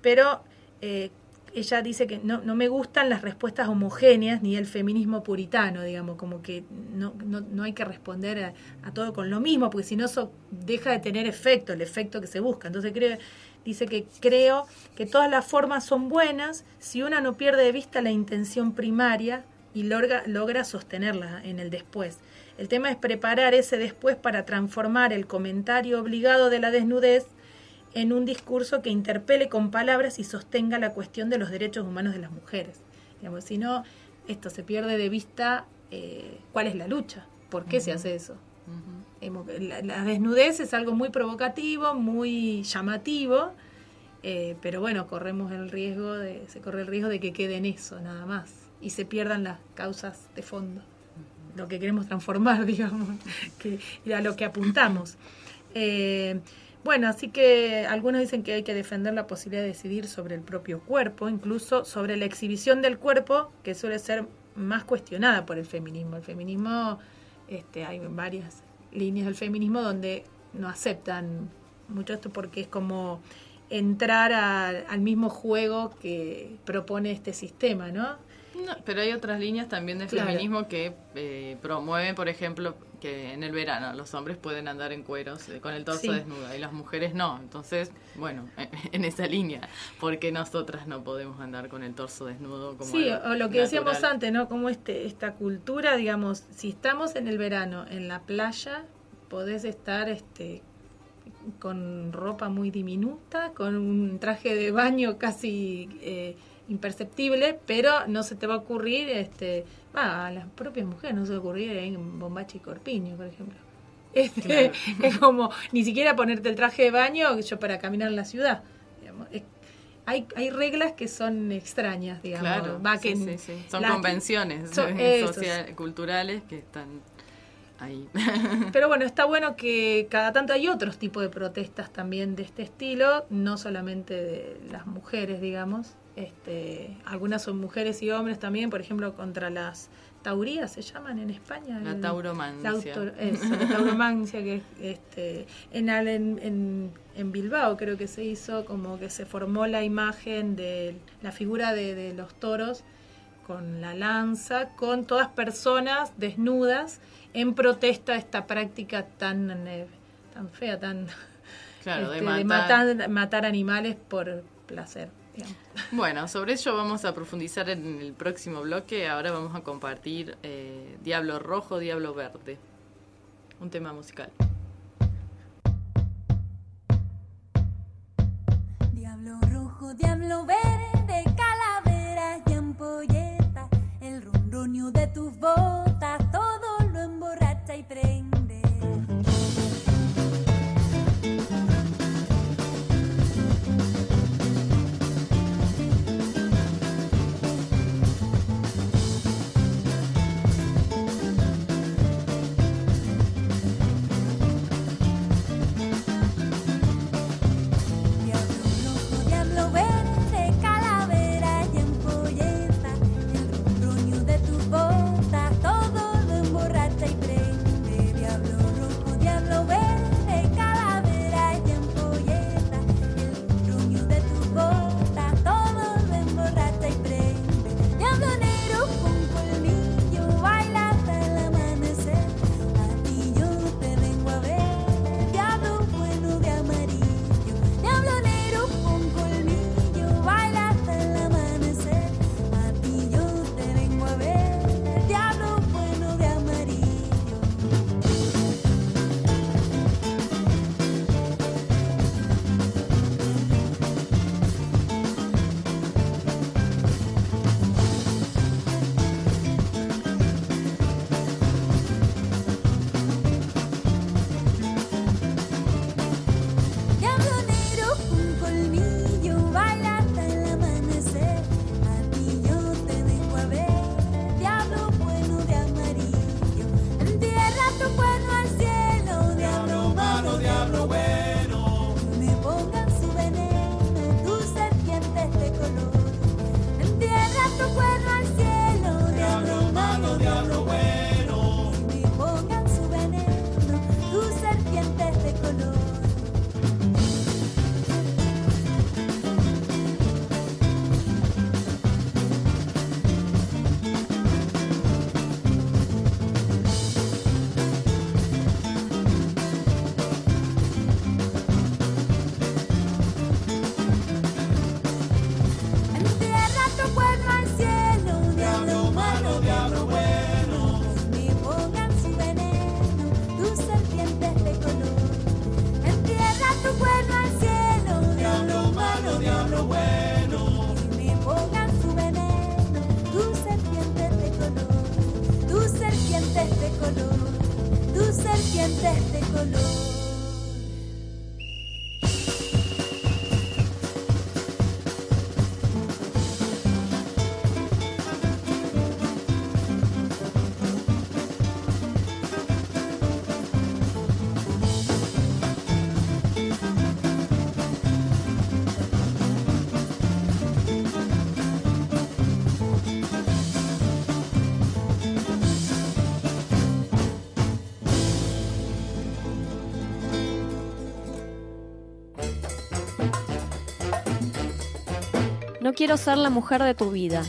pero eh, ella dice que no, no me gustan las respuestas homogéneas ni el feminismo puritano, digamos, como que no, no, no hay que responder a, a todo con lo mismo, porque si no eso deja de tener efecto, el efecto que se busca. Entonces creo, dice que creo que todas las formas son buenas si una no pierde de vista la intención primaria y logra, logra sostenerla en el después. El tema es preparar ese después para transformar el comentario obligado de la desnudez en un discurso que interpele con palabras y sostenga la cuestión de los derechos humanos de las mujeres. Digamos, si no, esto se pierde de vista eh, cuál es la lucha, por qué se hace eso. La desnudez es algo muy provocativo, muy llamativo, eh, pero bueno, corremos el riesgo de, se corre el riesgo de que quede en eso nada más y se pierdan las causas de fondo, lo que queremos transformar, digamos, que, y a lo que apuntamos. Eh, bueno, así que algunos dicen que hay que defender la posibilidad de decidir sobre el propio cuerpo, incluso sobre la exhibición del cuerpo, que suele ser más cuestionada por el feminismo. El feminismo, este, hay varias líneas del feminismo donde no aceptan mucho esto porque es como entrar al mismo juego que propone este sistema, ¿no? No, pero hay otras líneas también Claro. feminismo que eh, promueven, por ejemplo, que en el verano los hombres pueden andar en cueros eh, con el torso Sí. desnudo y las mujeres no. Entonces, bueno, en esa línea, porque nosotras no podemos andar con el torso desnudo como Sí, o lo que decíamos antes, ¿no? Como este, esta cultura, digamos, si estamos en el verano en la playa, podés estar este con ropa muy diminuta, con un traje de baño casi eh, imperceptible, pero no se te va a ocurrir, este, a las propias mujeres no se va a ocurrir en Bombachi y Corpiño, por ejemplo. Este, Claro. Es como ni siquiera ponerte el traje de baño yo para caminar en la ciudad. digamos. Es- hay, hay reglas que son extrañas, digamos. Claro, Va, que sí, sí. Son las- convenciones son- social- culturales que están ahí. Pero bueno, está bueno que cada tanto hay otros tipos de protestas también de este estilo, no solamente de las mujeres, digamos. Este, algunas son mujeres y hombres también, por ejemplo, contra las taurías se llaman en España. La El- tauromancia. la autor- eso, la tauromancia, que este, en, en, en- Bilbao creo que se hizo como que se formó la imagen de la figura de, de los toros con la lanza, con todas personas desnudas en protesta a esta práctica tan, eh, tan fea, tan Claro, de este, matar. matar, matar animales por placer. Bueno, sobre ello vamos a profundizar en el próximo bloque. Ahora vamos a compartir eh, Diablo Rojo, Diablo Verde, un tema musical. Diablo Rojo, Diablo Verde. Quiero ser la mujer de tu vida.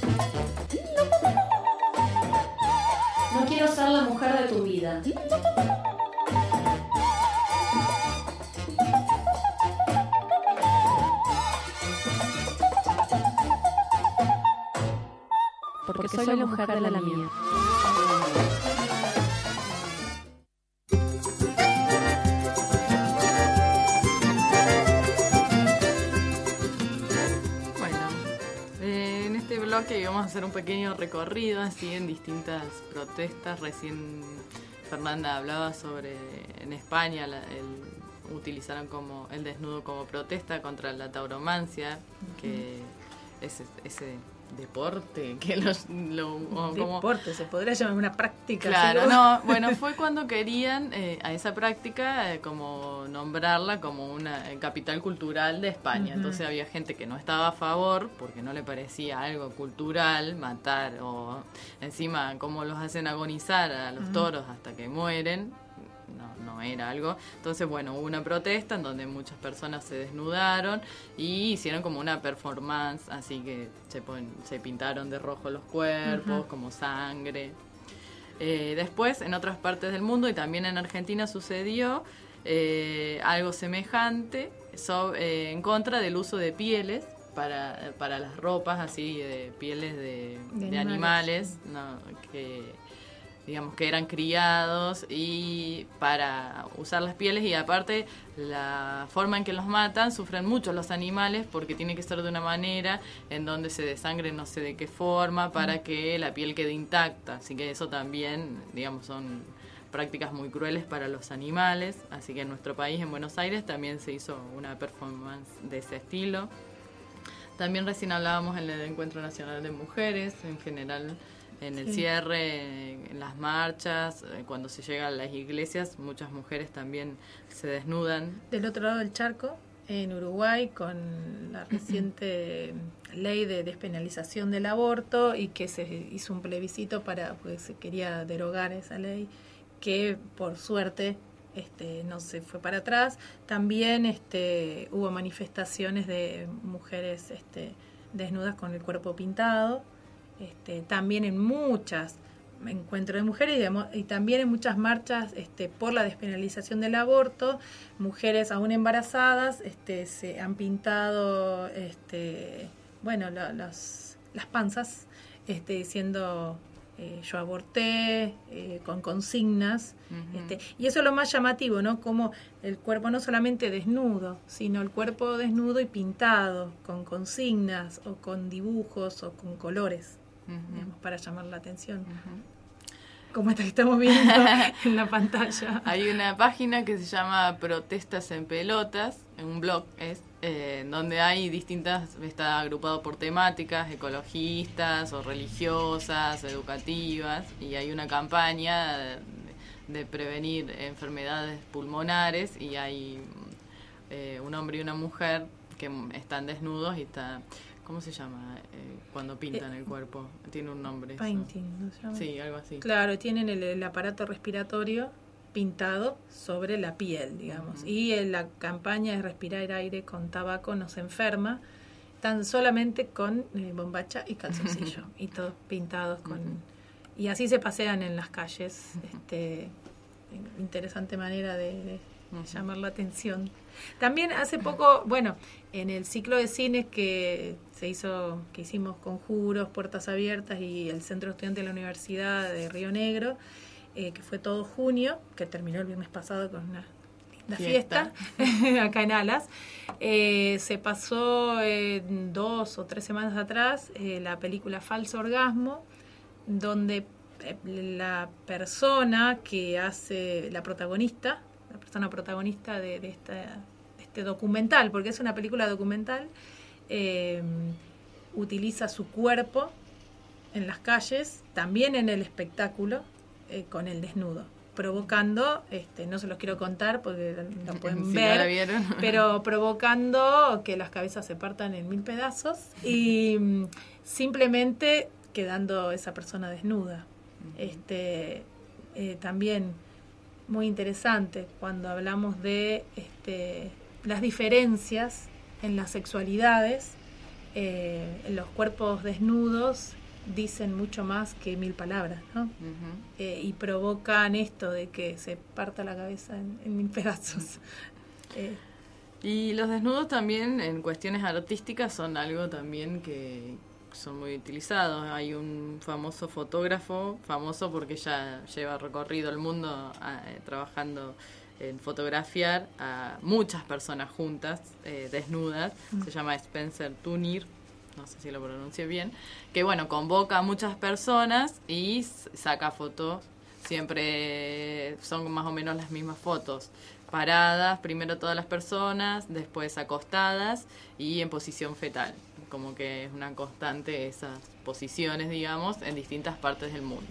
Pequeño recorrido así en distintas protestas. Recién Fernanda hablaba sobre en España la- el- utilizaron como el desnudo como protesta contra la tauromancia, que es ese deporte que los lo, como- Deporte, se podría llamar una práctica. Claro, ¿sí? no, bueno, fue cuando querían eh, a esa práctica eh, como nombrarla como una eh, capital cultural de España. Entonces había gente que no estaba a favor porque no le parecía algo cultural matar o encima cómo los hacen agonizar a los toros hasta que mueren. No, no era algo. Entonces, bueno, hubo una protesta en donde muchas personas se desnudaron y hicieron como una performance, así que se, pon- se pintaron de rojo los cuerpos, como sangre. Eh, después, en otras partes del mundo y también en Argentina sucedió eh, algo semejante so- eh, en contra del uso de pieles para, para las ropas, así, de pieles de, De de animales. animales, no, que digamos que eran criados y para usar las pieles y aparte la forma en que los matan sufren mucho los animales porque tiene que ser de una manera en donde se desangre no sé de qué forma para que la piel quede intacta. Así que eso también digamos son prácticas muy crueles para los animales. Así que en nuestro país en Buenos Aires también se hizo una performance de ese estilo. También recién hablábamos en el Encuentro Nacional de Mujeres en general en el Sí. cierre, en las marchas, eh, cuando se llega a las iglesias, muchas mujeres también se desnudan. Del otro lado del charco, en Uruguay, con la reciente ley de despenalización del aborto y que se hizo un plebiscito para, pues se quería derogar esa ley, que por suerte este, no se fue para atrás. También este, hubo manifestaciones de mujeres este, desnudas con el cuerpo pintado, este, también en muchas encuentros de mujeres y, demo- y también en muchas marchas este, por la despenalización del aborto, mujeres aún embarazadas este, se han pintado este, bueno, las, las panzas este, diciendo eh, yo aborté, eh, con consignas. este, y eso es lo más llamativo, ¿no? Como el cuerpo no solamente desnudo, sino el cuerpo desnudo y pintado, con consignas o con dibujos o con colores, digamos, para llamar la atención. Como esta que estamos viendo en la pantalla. Hay una página que se llama Protestas en Pelotas, en un blog es, eh, donde hay distintas, está agrupado por temáticas, ecologistas o religiosas, educativas, y hay una campaña de, de prevenir enfermedades pulmonares y hay eh, un hombre y una mujer que están desnudos y está... ¿Cómo se llama? eh, cuando pintan el cuerpo. Tiene un nombre. eso. Painting, ¿no se llama? Sí, algo así. Claro, tienen el, el aparato respiratorio pintado sobre la piel, digamos. Y en la campaña es respirar aire con tabaco no se enferma, tan solamente con eh, bombacha y calzoncillo, y todos pintados con... Y así se pasean en las calles, este, interesante manera de, de llamar la atención. También hace poco, bueno, en el ciclo de cines que se hizo, que hicimos Conjuros, Puertas Abiertas y el Centro Estudiante de la Universidad de Río Negro, eh, que fue todo junio, que terminó el viernes pasado con una linda Fiesta. fiesta, acá en Alas. Eh, se pasó eh, dos o tres semanas atrás eh, la película Falso Orgasmo, donde la persona que hace la protagonista, la persona protagonista de, de esta- de este documental, porque es una película documental, eh, utiliza su cuerpo en las calles, también en el espectáculo, eh, con el desnudo, provocando, este, no se los quiero contar porque lo pueden Si no ver, la vieron. pero provocando que las cabezas se partan en mil pedazos y mm, simplemente quedando esa persona desnuda. Este, eh, también muy interesante cuando hablamos de este, las diferencias en las sexualidades, eh, en los cuerpos desnudos dicen mucho más que mil palabras, ¿no? Eh, y provocan esto de que se parta la cabeza en, en mil pedazos. Eh, Y los desnudos también en cuestiones artísticas son algo también que son muy utilizados. Hay un famoso fotógrafo, famoso porque ya lleva recorrido el mundo ah, eh, trabajando en fotografiar a muchas personas juntas, eh, desnudas. Mm. Se llama Spencer Tunir, no sé si lo pronuncie bien, que bueno, convoca a muchas personas y saca fotos. Siempre son más o menos las mismas fotos. Paradas, primero todas las personas, después acostadas y en posición fetal. Como que es una constante esas posiciones, digamos, en distintas partes del mundo.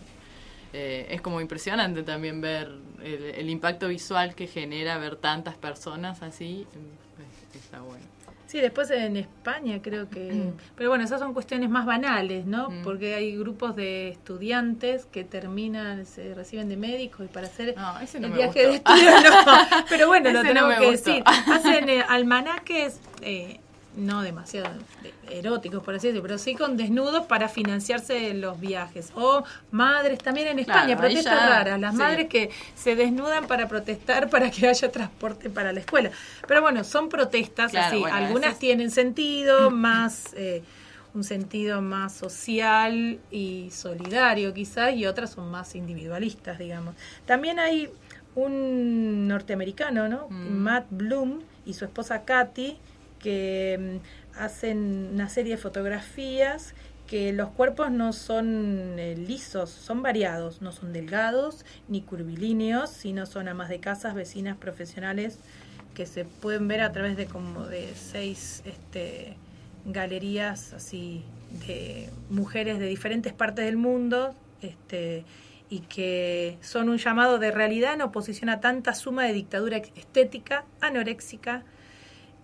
Eh, es como impresionante también ver el, el impacto visual que genera ver tantas personas así. eh, Está bueno. Sí, después en España creo que... Pero bueno, esas son cuestiones más banales, ¿no? Porque hay grupos de estudiantes que terminan, se reciben de médicos y para hacer ese no el viaje de estudio, no. Pero bueno, lo Ese no tenemos que gustó. decir. Hacen eh, almanaques... eh, no demasiado de- eróticos, por así decirlo, pero sí con desnudos para financiarse los viajes. O madres también en España, Claro, protestas ya, raras, las sí. madres que se desnudan para protestar para que haya transporte para la escuela. Pero bueno, son protestas Claro, así, bueno, algunas es- tienen sentido, más... eh, un sentido más social y solidario quizás y otras son más individualistas, digamos. También hay un norteamericano, ¿no? Matt Bloom y su esposa Katy, que mm, hacen una serie de fotografías que los cuerpos no son eh, lisos, son variados, no son delgados ni curvilíneos, sino son amas de casas, vecinas, profesionales que se pueden ver a través de como de seis este, galerías así de mujeres de diferentes partes del mundo este, y que son un llamado de realidad en oposición a tanta suma de dictadura estética, anoréxica,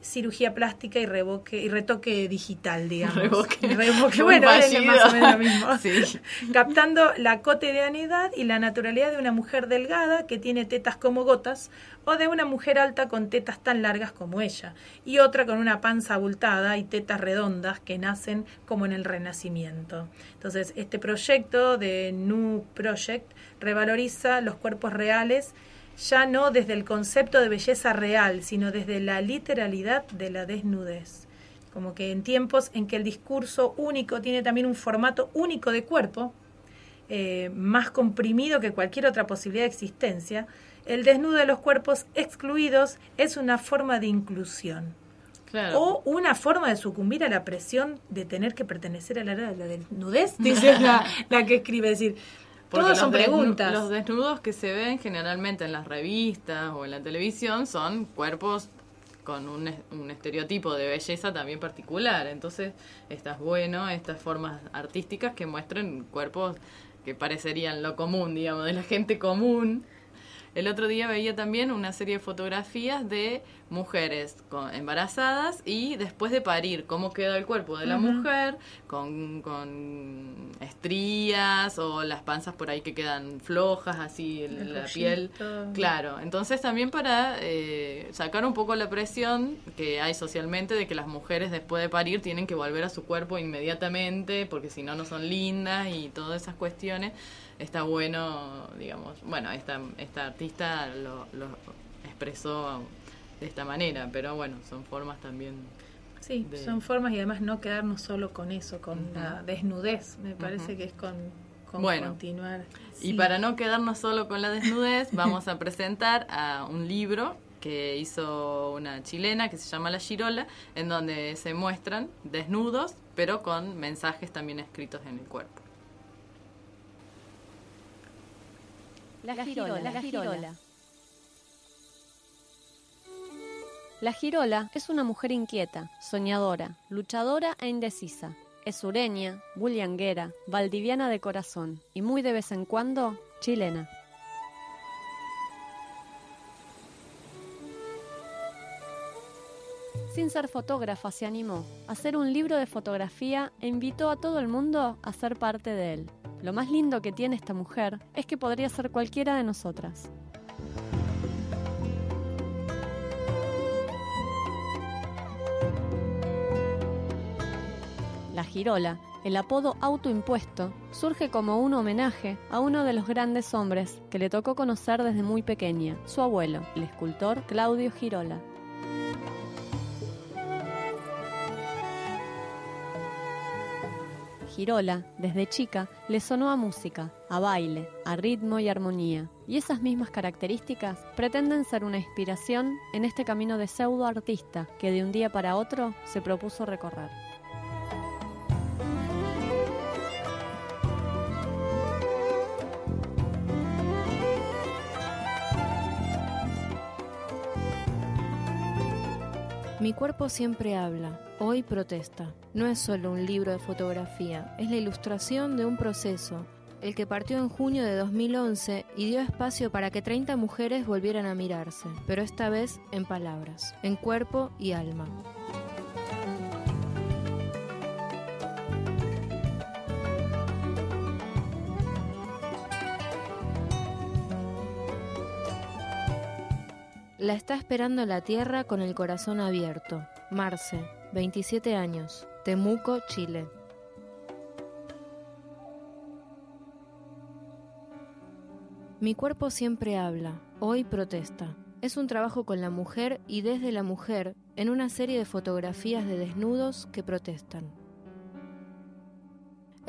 cirugía plástica y revoque y retoque digital, digamos. Revoque. Revoque, bueno, es más o menos lo mismo. Captando la cotidianidad y la naturalidad de una mujer delgada que tiene tetas como gotas o de una mujer alta con tetas tan largas como ella y otra con una panza abultada y tetas redondas que nacen como en el Renacimiento. Entonces, este proyecto de New Project revaloriza los cuerpos reales ya no desde el concepto de belleza real, sino desde la literalidad de la desnudez. Como que en tiempos en que el discurso único tiene también un formato único de cuerpo, eh, más comprimido que cualquier otra posibilidad de existencia, el desnudo de los cuerpos excluidos es una forma de inclusión. O una forma de sucumbir a la presión de tener que pertenecer a la la desnudez, dice la, la que escribe. Es decir, todas son preguntas. Los desnudos que se ven generalmente en las revistas o en la televisión son cuerpos con un, un, estereotipo de belleza también particular. Entonces, estas bueno, estas formas artísticas que muestren cuerpos que parecerían lo común, digamos, de la gente común. El otro día veía también una serie de fotografías de mujeres embarazadas y después de parir, cómo queda el cuerpo de la mujer con, con, estrías o las panzas por ahí que quedan flojas, así la piel. Claro, entonces también para eh, sacar un poco la presión que hay socialmente de que las mujeres después de parir tienen que volver a su cuerpo inmediatamente porque si no, no son lindas y todas esas cuestiones está bueno, digamos, bueno, esta, esta artista lo, lo expresó de esta manera, pero bueno, son formas también. Sí, son formas y además no quedarnos solo con eso, con la desnudez, me parece que es con, con continuar. Y para no quedarnos solo con la desnudez, vamos a presentar a un libro que hizo una chilena que se llama La Girola, en donde se muestran desnudos, pero con mensajes también escritos en el cuerpo. La girola, la girola. La girola es una mujer inquieta, soñadora, luchadora e indecisa. Es sureña, bullianguera, valdiviana de corazón y muy de vez en cuando chilena. Sin ser fotógrafa, se animó a hacer un libro de fotografía e invitó a todo el mundo a ser parte de él. Lo más lindo que tiene esta mujer es que podría ser cualquiera de nosotras. La Girola, el apodo autoimpuesto, surge como un homenaje a uno de los grandes hombres que le tocó conocer desde muy pequeña, su abuelo, el escultor Claudio Girola. Girola, desde chica, le sonó a música, a baile, a ritmo y armonía, y esas mismas características pretenden ser una inspiración en este camino de pseudo artista que de un día para otro se propuso recorrer. Mi cuerpo siempre habla, hoy protesta. No es solo un libro de fotografía, es la ilustración de un proceso, el que partió en junio de 2011 y dio espacio para que 30 mujeres volvieran a mirarse, pero esta vez en palabras, en cuerpo y alma. La está esperando la tierra con el corazón abierto. Marce, 27 años, Temuco, Chile. Mi cuerpo siempre habla, hoy protesta. Es un trabajo con la mujer y desde la mujer en una serie de fotografías de desnudos que protestan.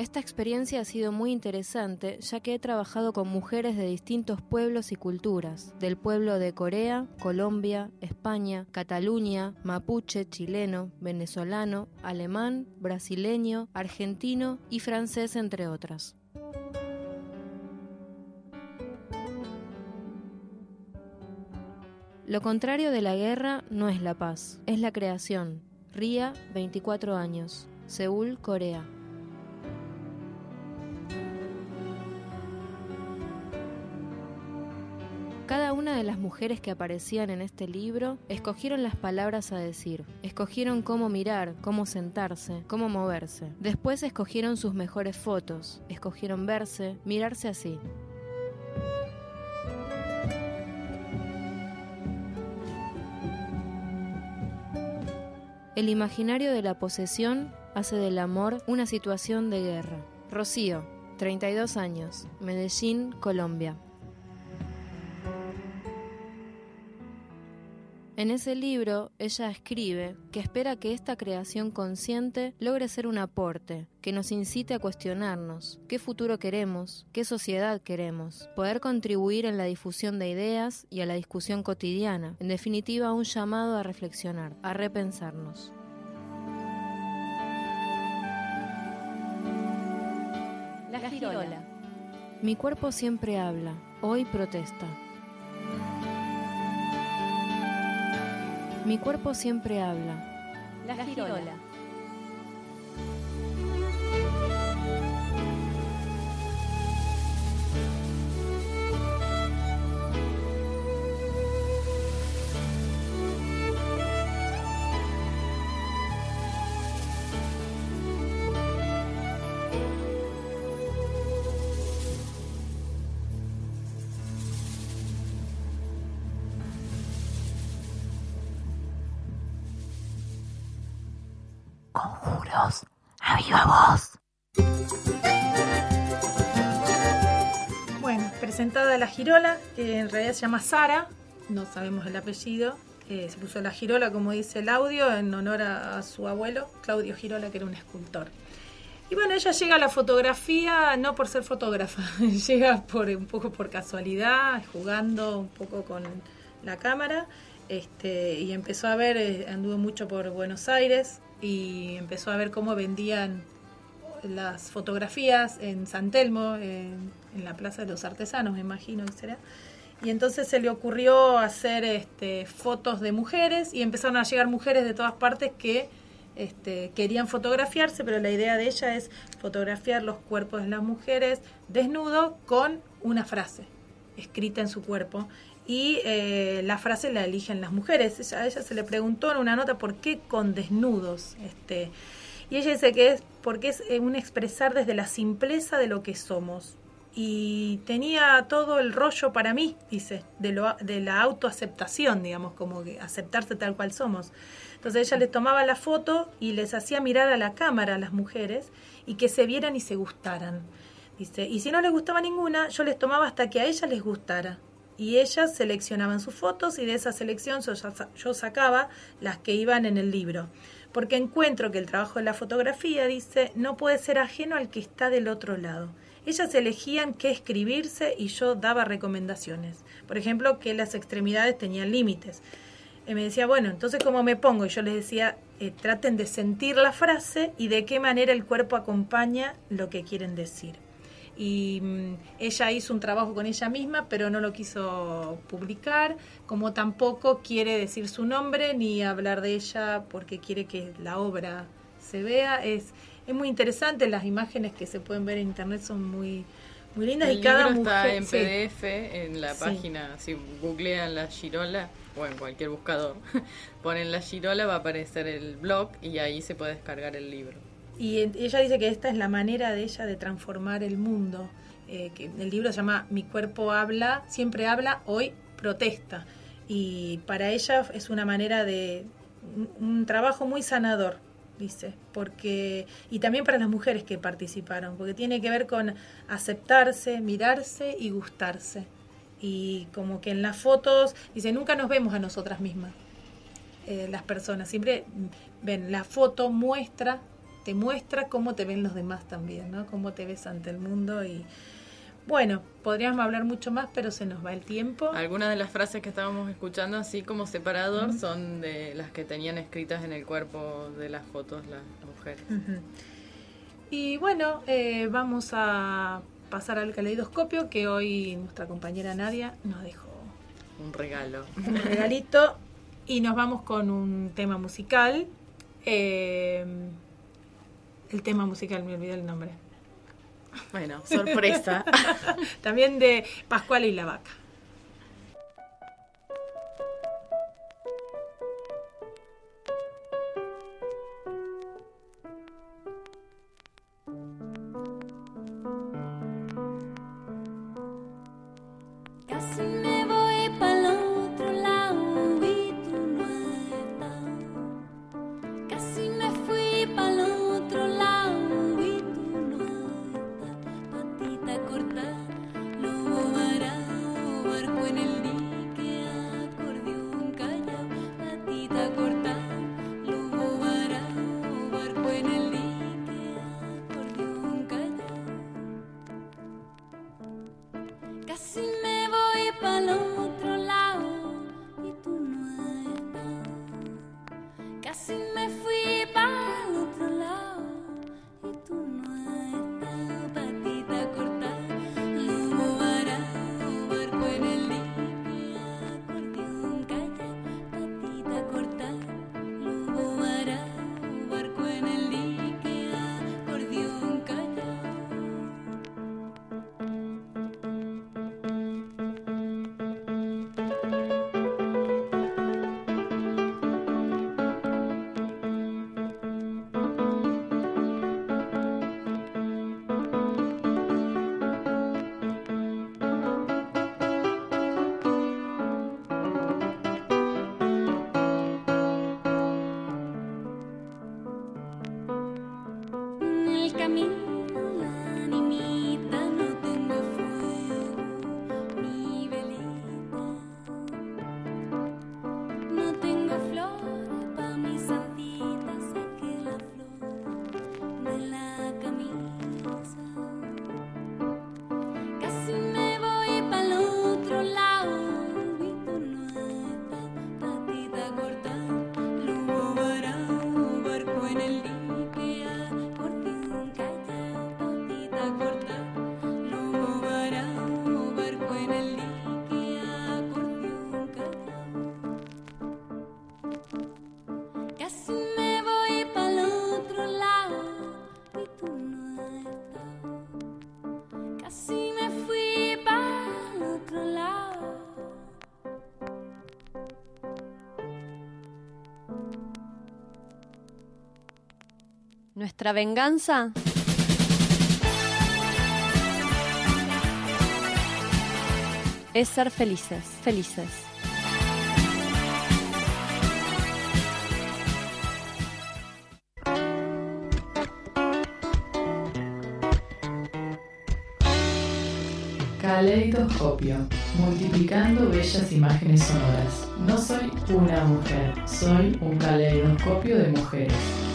Esta experiencia ha sido muy interesante ya que he trabajado con mujeres de distintos pueblos y culturas, del pueblo de Corea, Colombia, España, Cataluña, mapuche, chileno, venezolano, alemán, brasileño, argentino y francés entre otras. Lo contrario de la guerra no es la paz, es la creación. Ria, 24 años, Seúl, Corea. Cada una de las mujeres que aparecían en este libro escogieron las palabras a decir, escogieron cómo mirar, cómo sentarse, cómo moverse. Después escogieron sus mejores fotos, escogieron verse, mirarse así. El imaginario de la posesión hace del amor una situación de guerra. Rocío, 32 años, Medellín, Colombia. En ese libro, ella escribe que espera que esta creación consciente logre ser un aporte, que nos incite a cuestionarnos qué futuro queremos, qué sociedad queremos, poder contribuir en la difusión de ideas y a la discusión cotidiana, en definitiva un llamado a reflexionar, a repensarnos. La girola. Mi cuerpo siempre habla, hoy protesta. Mi cuerpo siempre habla. La girola. Bueno, presentada la Girola, que en realidad se llama Sara, no sabemos el apellido. eh, se puso la Girola, como dice el audio, en honor a, a su abuelo, Claudio Girola, que era un escultor. Y bueno, ella llega a la fotografía no por ser fotógrafa, llega por un poco por casualidad, jugando un poco con la cámara, este, y empezó a ver, eh, anduvo mucho por Buenos Aires y empezó a ver cómo vendían las fotografías en San Telmo, en, la Plaza de los Artesanos, imagino que será. Y entonces se le ocurrió hacer este, fotos de mujeres y empezaron a llegar mujeres de todas partes que este, querían fotografiarse, pero la idea de ella es fotografiar los cuerpos de las mujeres desnudo con una frase escrita en su cuerpo. Y eh, la frase la eligen las mujeres. Ella- a ella se le preguntó en una nota por qué con desnudos. Este, y ella dice que es porque es eh, un expresar desde la simpleza de lo que somos. Y tenía todo el rollo para mí, dice, de, lo, de la autoaceptación, digamos, como que aceptarse tal cual somos. Entonces ella les tomaba la foto y les hacía mirar a la cámara a las mujeres y que se vieran y se gustaran. Dice, y si no les gustaba ninguna, yo les tomaba hasta que a ellas les gustara. Y ellas seleccionaban sus fotos y de esa selección yo, sacaba las que iban en el libro. Porque encuentro que el trabajo de la fotografía, dice, no puede ser ajeno al que está del otro lado. Ellas elegían qué escribirse y yo daba recomendaciones. Por ejemplo, que las extremidades tenían límites. Y me decía, bueno, entonces cómo me pongo? Y yo les decía, eh, traten de sentir la frase y de qué manera el cuerpo acompaña lo que quieren decir. Y mm, ella hizo un trabajo con ella misma, pero no lo quiso publicar, como tampoco quiere decir su nombre ni hablar de ella porque quiere que la obra se vea. Es, es muy interesante, las imágenes que se pueden ver en internet son muy, muy lindas El y cada libro está en sí. PDF en la Sí. página, si googlean la Girola o en cualquier buscador, ponen la Girola va a aparecer el blog y ahí se puede descargar el libro. Y ella dice que esta es la manera de ella de transformar el mundo. eh, que el libro se llama Mi cuerpo habla, siempre habla, hoy protesta. Y para ella es una manera de un, trabajo muy sanador, dice, porque y también para las mujeres que participaron, porque tiene que ver con aceptarse, mirarse y gustarse. Y como que en las fotos, dice, nunca nos vemos a nosotras mismas eh, las personas. Siempre ven, la foto muestra te muestra cómo te ven los demás también, ¿no? Cómo te ves ante el mundo y bueno, podríamos hablar mucho más, pero se nos va el tiempo. Algunas de las frases que estábamos escuchando, así como separador, son de las que tenían escritas en el cuerpo de las fotos las mujeres. Y bueno, eh, vamos a pasar al caleidoscopio que hoy nuestra compañera Nadia nos dejó. Un regalo. Un regalito. y nos vamos con un tema musical. Eh, el tema musical, me olvidé el nombre. Bueno, sorpresa. También de Pascual y la Vaca. Nuestra venganza es ser felices, felices. Caleidoscopio, multiplicando bellas imágenes sonoras. No soy una mujer, soy un caleidoscopio de mujeres.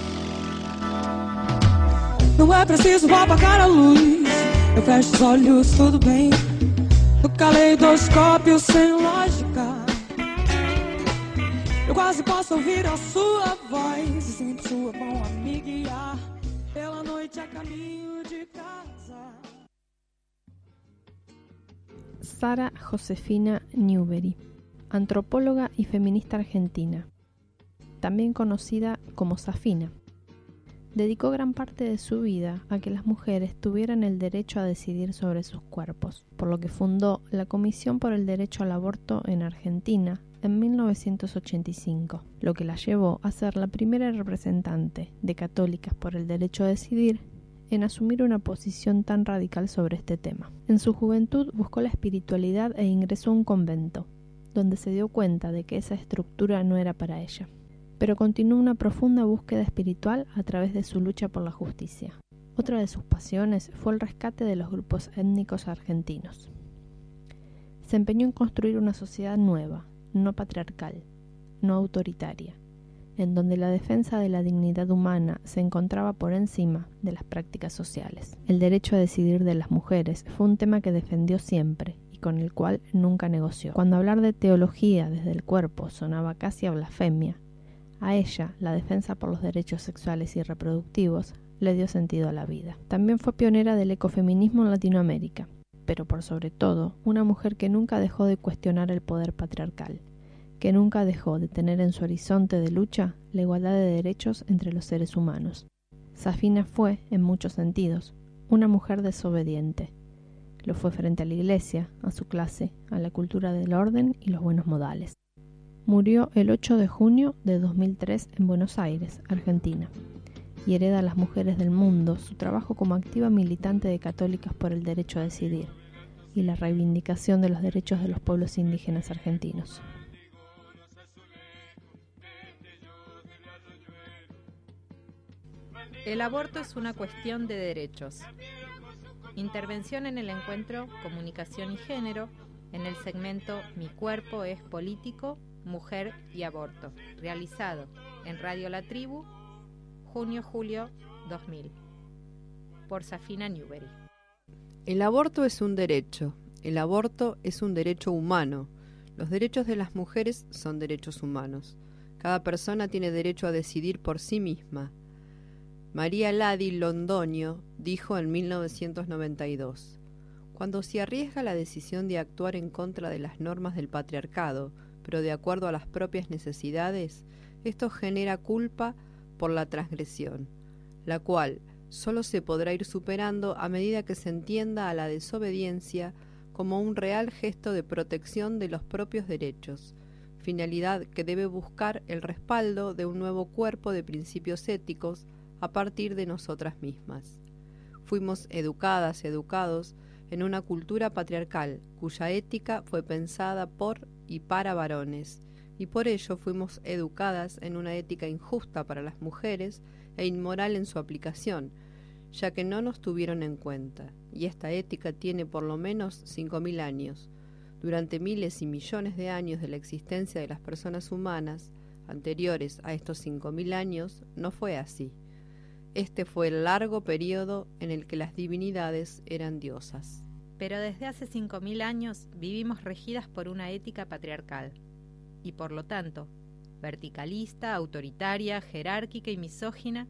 É preciso apagar a luz. Eu fecho os olhos, tudo bem. No caleidoscópio sem lógica. Eu quase posso ouvir a sua voz. Sempre sua mão a me guiar. Pela noite a caminho de casa. Sara Josefina Newbery, antropóloga y feminista argentina, también conocida como Safina. Dedicó gran parte de su vida a que las mujeres tuvieran el derecho a decidir sobre sus cuerpos, por lo que fundó la Comisión por el Derecho al Aborto en Argentina en 1985, lo que la llevó a ser la primera representante de Católicas por el Derecho a Decidir en asumir una posición tan radical sobre este tema. En su juventud buscó la espiritualidad e ingresó a un convento, donde se dio cuenta de que esa estructura no era para ella. Pero continuó una profunda búsqueda espiritual a través de su lucha por la justicia. Otra de sus pasiones fue el rescate de los grupos étnicos argentinos. Se empeñó en construir una sociedad nueva, no patriarcal, no autoritaria, en donde la defensa de la dignidad humana se encontraba por encima de las prácticas sociales. El derecho a decidir de las mujeres fue un tema que defendió siempre y con el cual nunca negoció. Cuando hablar de teología desde el cuerpo sonaba casi a blasfemia, a ella la defensa por los derechos sexuales y reproductivos le dio sentido a la vida. También fue pionera del ecofeminismo en Latinoamérica, pero por sobre todo, una mujer que nunca dejó de cuestionar el poder patriarcal que nunca dejó de tener en su horizonte de lucha la igualdad de derechos entre los seres humanos. Safina fue, en muchos sentidos, una mujer desobediente. Lo fue frente a la iglesia, a su clase, a la cultura del orden y los buenos modales. Murió el 8 de junio de 2003 en Buenos Aires, Argentina, y hereda a las mujeres del mundo su trabajo como activa militante de católicas por el derecho a decidir y la reivindicación de los derechos de los pueblos indígenas argentinos. El aborto es una cuestión de derechos. Intervención en el encuentro Comunicación y Género en el segmento Mi cuerpo es político, mujer y aborto, realizado en Radio La Tribu, junio-julio 2000, por Safina Newbery. El aborto es un derecho, el aborto es un derecho humano. Los derechos de las mujeres son derechos humanos. Cada persona tiene derecho a decidir por sí misma, María Ladi Londonio dijo en 1992, Cuando se arriesga la decisión de actuar en contra de las normas del patriarcado, pero de acuerdo a las propias necesidades, esto genera culpa por la transgresión, la cual solo se podrá ir superando a medida que se entienda a la desobediencia como un real gesto de protección de los propios derechos, finalidad que debe buscar el respaldo de un nuevo cuerpo de principios éticos a partir de nosotras mismas. Fuimos educadas, educados, en una cultura patriarcal cuya ética fue pensada por y para varones, y por ello fuimos educadas en una ética injusta para las mujeres e inmoral en su aplicación, ya que no nos tuvieron en cuenta, y esta ética tiene por lo menos cinco mil años. Durante miles y millones de años de la existencia de las personas humanas, anteriores a estos cinco mil años, no fue así. Este fue el largo periodo en el que las divinidades eran diosas. Pero desde hace 5.000 años vivimos regidas por una ética patriarcal. Y por lo tanto verticalista, autoritaria, jerárquica y misógina,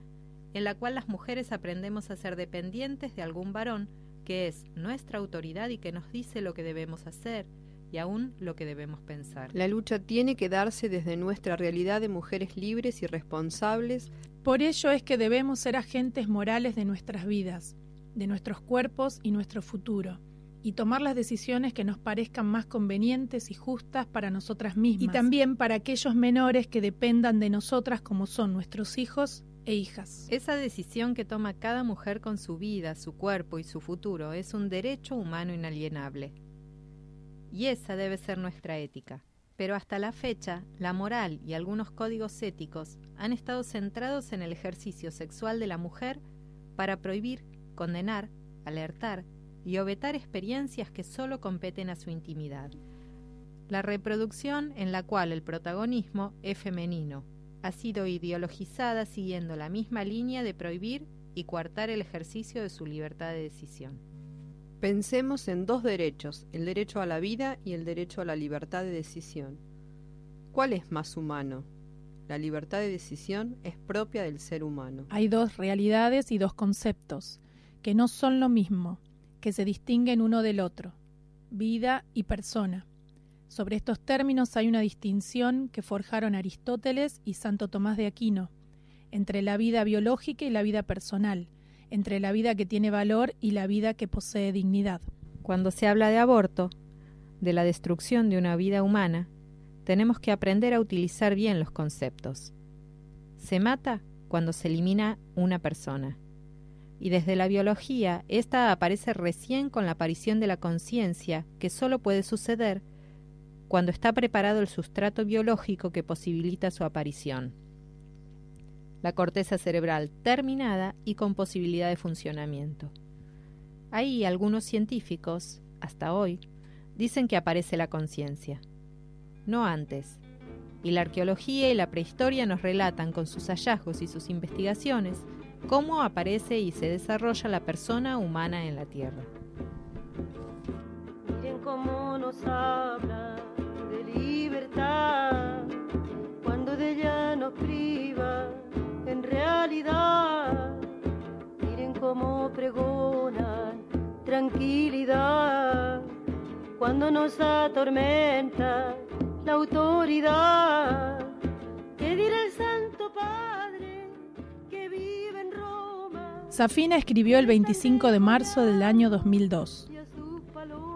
en la cual las mujeres aprendemos a ser dependientes de algún varón que es nuestra autoridad y que nos dice lo que debemos hacer y aún lo que debemos pensar. La lucha tiene que darse desde nuestra realidad de mujeres libres y responsables. Por ello es que debemos ser agentes morales de nuestras vidas, de nuestros cuerpos y nuestro futuro, y tomar las decisiones que nos parezcan más convenientes y justas para nosotras mismas, y también para aquellos menores que dependan de nosotras como son nuestros hijos e hijas. Esa decisión que toma cada mujer con su vida, su cuerpo y su futuro es un derecho humano inalienable. Y esa debe ser nuestra ética. Pero hasta la fecha, la moral y algunos códigos éticos han estado centrados en el ejercicio sexual de la mujer para prohibir, condenar, alertar y objetar experiencias que solo competen a su intimidad. La reproducción en la cual el protagonismo es femenino ha sido ideologizada siguiendo la misma línea de prohibir y coartar el ejercicio de su libertad de decisión. Pensemos en dos derechos, el derecho a la vida y el derecho a la libertad de decisión. ¿Cuál es más humano? La libertad de decisión es propia del ser humano. Hay dos realidades y dos conceptos, que no son lo mismo, que se distinguen uno del otro, vida y persona. Sobre estos términos hay una distinción que forjaron Aristóteles y Santo Tomás de Aquino, entre la vida biológica y la vida personal, entre la vida que tiene valor y la vida que posee dignidad. Cuando se habla de aborto, de la destrucción de una vida humana, tenemos que aprender a utilizar bien los conceptos. Se mata cuando se elimina una persona. Y desde la biología, esta aparece recién con la aparición de la conciencia, que solo puede suceder cuando está preparado el sustrato biológico que posibilita su aparición la corteza cerebral terminada y con posibilidad de funcionamiento. Ahí algunos científicos, hasta hoy, dicen que aparece la conciencia. No antes, Y la arqueología y la prehistoria nos relatan con sus hallazgos y sus investigaciones cómo aparece y se desarrolla la persona humana en la Tierra. Miren cómo nos habla de libertad cuando de ella nos priva en realidad. Miren cómo pregonan tranquilidad cuando nos atormenta la autoridad. ¿Qué dirá el Santo Padre Safina escribió el 25 de marzo del año 2002.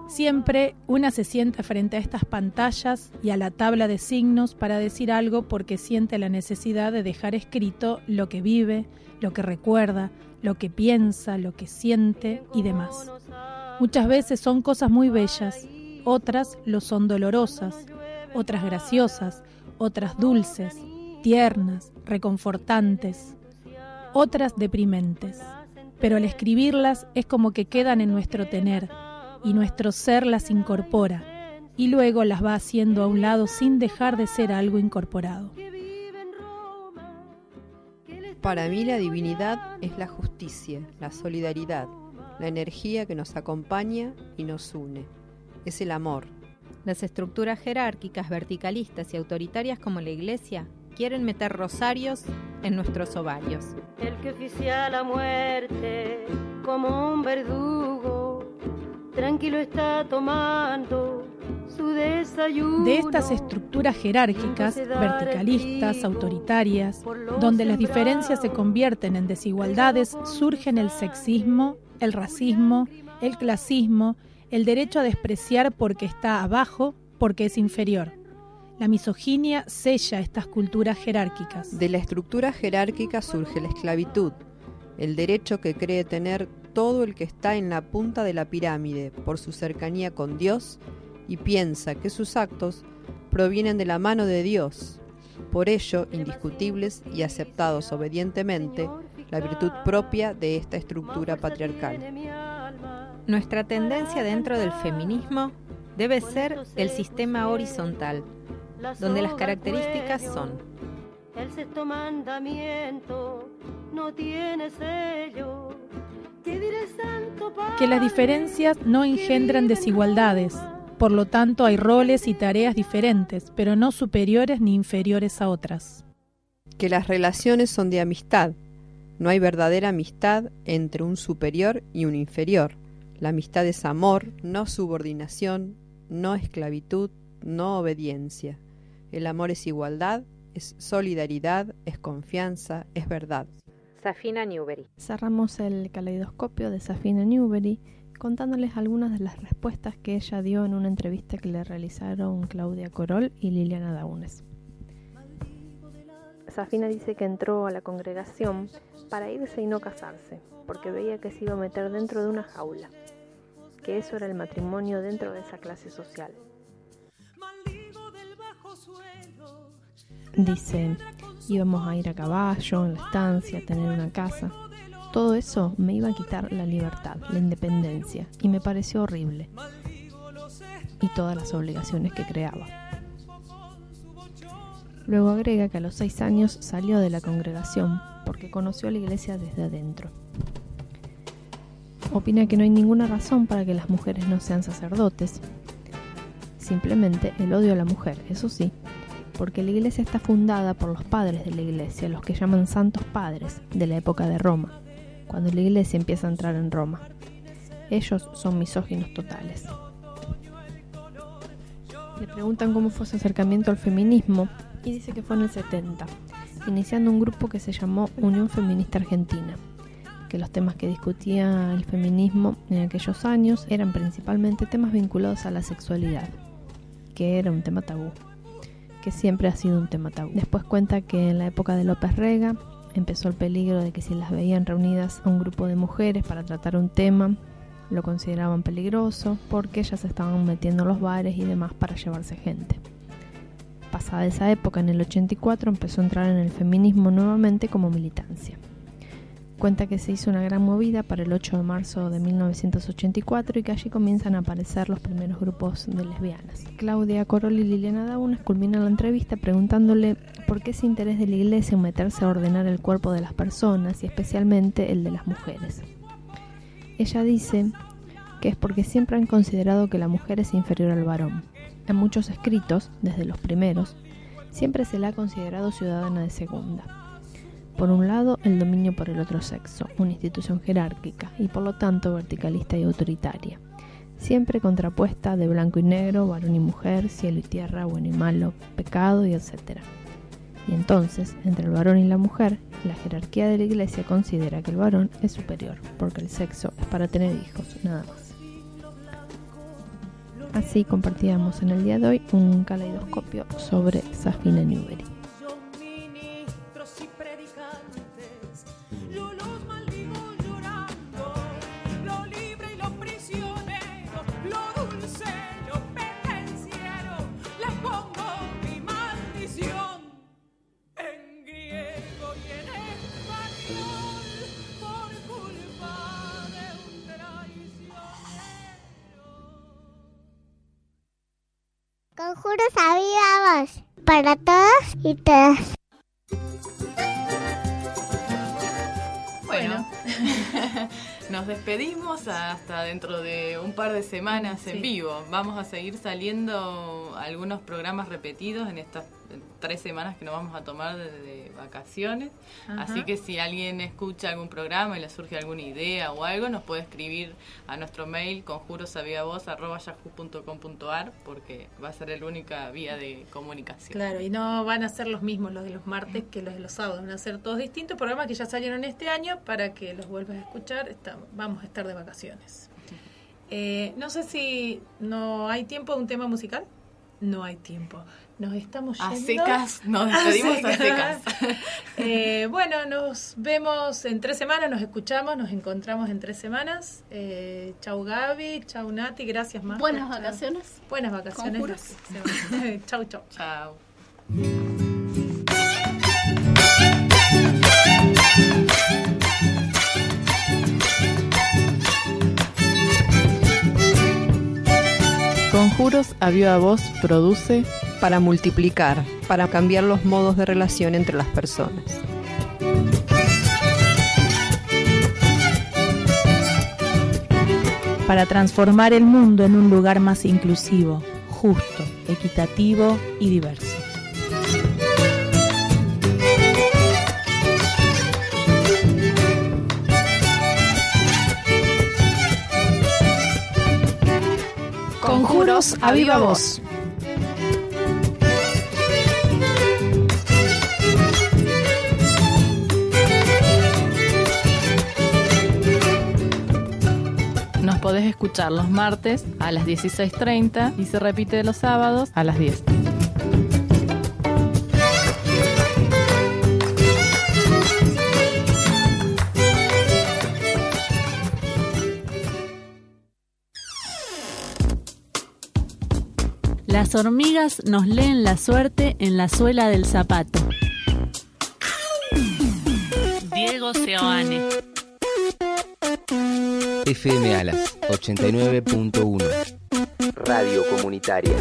Siempre una se sienta frente a estas pantallas y a la tabla de signos para decir algo porque siente la necesidad de dejar escrito lo que vive, lo que recuerda, lo que piensa, lo que siente y demás. Muchas veces son cosas muy bellas, otras lo son dolorosas, otras graciosas, otras dulces, tiernas, reconfortantes, otras deprimentes. Pero al escribirlas es como que quedan en nuestro tener y nuestro ser las incorpora y luego las va haciendo a un lado sin dejar de ser algo incorporado. Para mí la divinidad es la justicia, la solidaridad, la energía que nos acompaña y nos une. Es el amor. Las estructuras jerárquicas, verticalistas y autoritarias como la Iglesia quieren meter rosarios en nuestros ovarios. El que oficia la muerte como un verdugo, tranquilo está tomando su desayuno. De estas estructuras jerárquicas, verticalistas, autoritarias, donde las diferencias se convierten en desigualdades, surgen el sexismo, el racismo, el clasismo, el derecho a despreciar porque está abajo, porque es inferior. La misoginia sella estas culturas jerárquicas. De la estructura jerárquica surge la esclavitud, el derecho que cree tener todo el que está en la punta de la pirámide por su cercanía con Dios y piensa que sus actos provienen de la mano de Dios, por ello indiscutibles y aceptados obedientemente la virtud propia de esta estructura patriarcal. Nuestra tendencia dentro del feminismo debe ser el sistema horizontal, donde las características son el sexto mandamiento no tiene sello. ¿Qué dirá el Santo que las diferencias no engendran desigualdades, por lo tanto hay roles y tareas diferentes, pero no superiores ni inferiores a otras. Que las relaciones son de amistad, no hay verdadera amistad entre un superior y un inferior. La amistad es amor, no subordinación, no esclavitud, no obediencia. El amor es igualdad, es solidaridad, es confianza, es verdad. Safina Newbery. Cerramos el caleidoscopio de Safina Newbery contándoles algunas de las respuestas que ella dio en una entrevista que le realizaron Claudia Corol y Liliana Daunes. Safina dice que entró a la congregación para irse y no casarse, porque veía que se iba a meter dentro de una jaula, que eso era el matrimonio dentro de esa clase social. Dice, íbamos a ir a caballo, en la estancia, a tener una casa. Todo eso me iba a quitar la libertad, la independencia, y me pareció horrible. Y todas las obligaciones que creaba. Luego agrega que a los seis años salió de la congregación porque conoció a la iglesia desde adentro. Opina que no hay ninguna razón para que las mujeres no sean sacerdotes. Simplemente el odio a la mujer, eso sí, porque la iglesia está fundada por los padres de la iglesia, los que llaman santos padres de la época de Roma, cuando la iglesia empieza a entrar en Roma. Ellos son misóginos totales. Le preguntan cómo fue su acercamiento al feminismo y dice que fue en el 70, iniciando un grupo que se llamó Unión Feminista Argentina, que los temas que discutía el feminismo en aquellos años eran principalmente temas vinculados a la sexualidad, que era un tema tabú, que siempre ha sido un tema tabú. Después cuenta que en la época de López Rega empezó el peligro de que si las veían reunidas a un grupo de mujeres para tratar un tema, lo consideraban peligroso porque ellas estaban metiendo en los bares y demás para llevarse gente. Pasada esa época, en el 84, empezó a entrar en el feminismo nuevamente como militancia. Cuenta que se hizo una gran movida para el 8 de marzo de 1984 y que allí comienzan a aparecer los primeros grupos de lesbianas. Claudia Corol y Liliana Daunas culminan la entrevista preguntándole por qué ese interés de la iglesia en meterse a ordenar el cuerpo de las personas y especialmente el de las mujeres. Ella dice que es porque siempre han considerado que la mujer es inferior al varón. En muchos escritos, desde los primeros, siempre se la ha considerado ciudadana de segunda. Por un lado, el dominio por el otro sexo, una institución jerárquica y por lo tanto verticalista y autoritaria, siempre contrapuesta de blanco y negro, varón y mujer, cielo y tierra, bueno y malo, pecado y etc. Y entonces, entre el varón y la mujer, la jerarquía de la iglesia considera que el varón es superior, porque el sexo es para tener hijos, nada más. Así compartíamos en el día de hoy un caleidoscopio sobre Safina Newbery. Conjuros a voz para todos y todas. Bueno, nos despedimos hasta dentro de un par de semanas en vivo. Vamos a seguir saliendo algunos programas repetidos en estas tres semanas que nos vamos a tomar de, de vacaciones. Ajá. Así que si alguien escucha algún programa y le surge alguna idea o algo, nos puede escribir a nuestro mail conjurosaviavoz.yahoo.com.ar porque va a ser la única vía de comunicación. Claro, y no van a ser los mismos los de los martes que los de los sábados, van a ser todos distintos programas que ya salieron este año para que los vuelvas a escuchar. Está- vamos a estar de vacaciones. Eh, no sé si no hay tiempo de un tema musical. No hay tiempo. Nos estamos A yendo. secas, nos despedimos a secas. Eh, bueno, nos vemos en tres semanas, nos escuchamos, nos encontramos en tres semanas. Eh, chau Gaby, chau Nati, gracias más. Buenas vacaciones. Buenas vacaciones. Gracias. chau, chau. Conjuros a viva voz produce para multiplicar, para cambiar los modos de relación entre las personas. para transformar el mundo en un lugar más inclusivo, justo, equitativo y diverso. Conjuros a viva voz. Nos podés escuchar los martes a las 16.30 y se repite los sábados a las 10. Las hormigas nos leen la suerte en la suela del zapato. Diego Seoane. FM Alas 89.1 Radio Comunitaria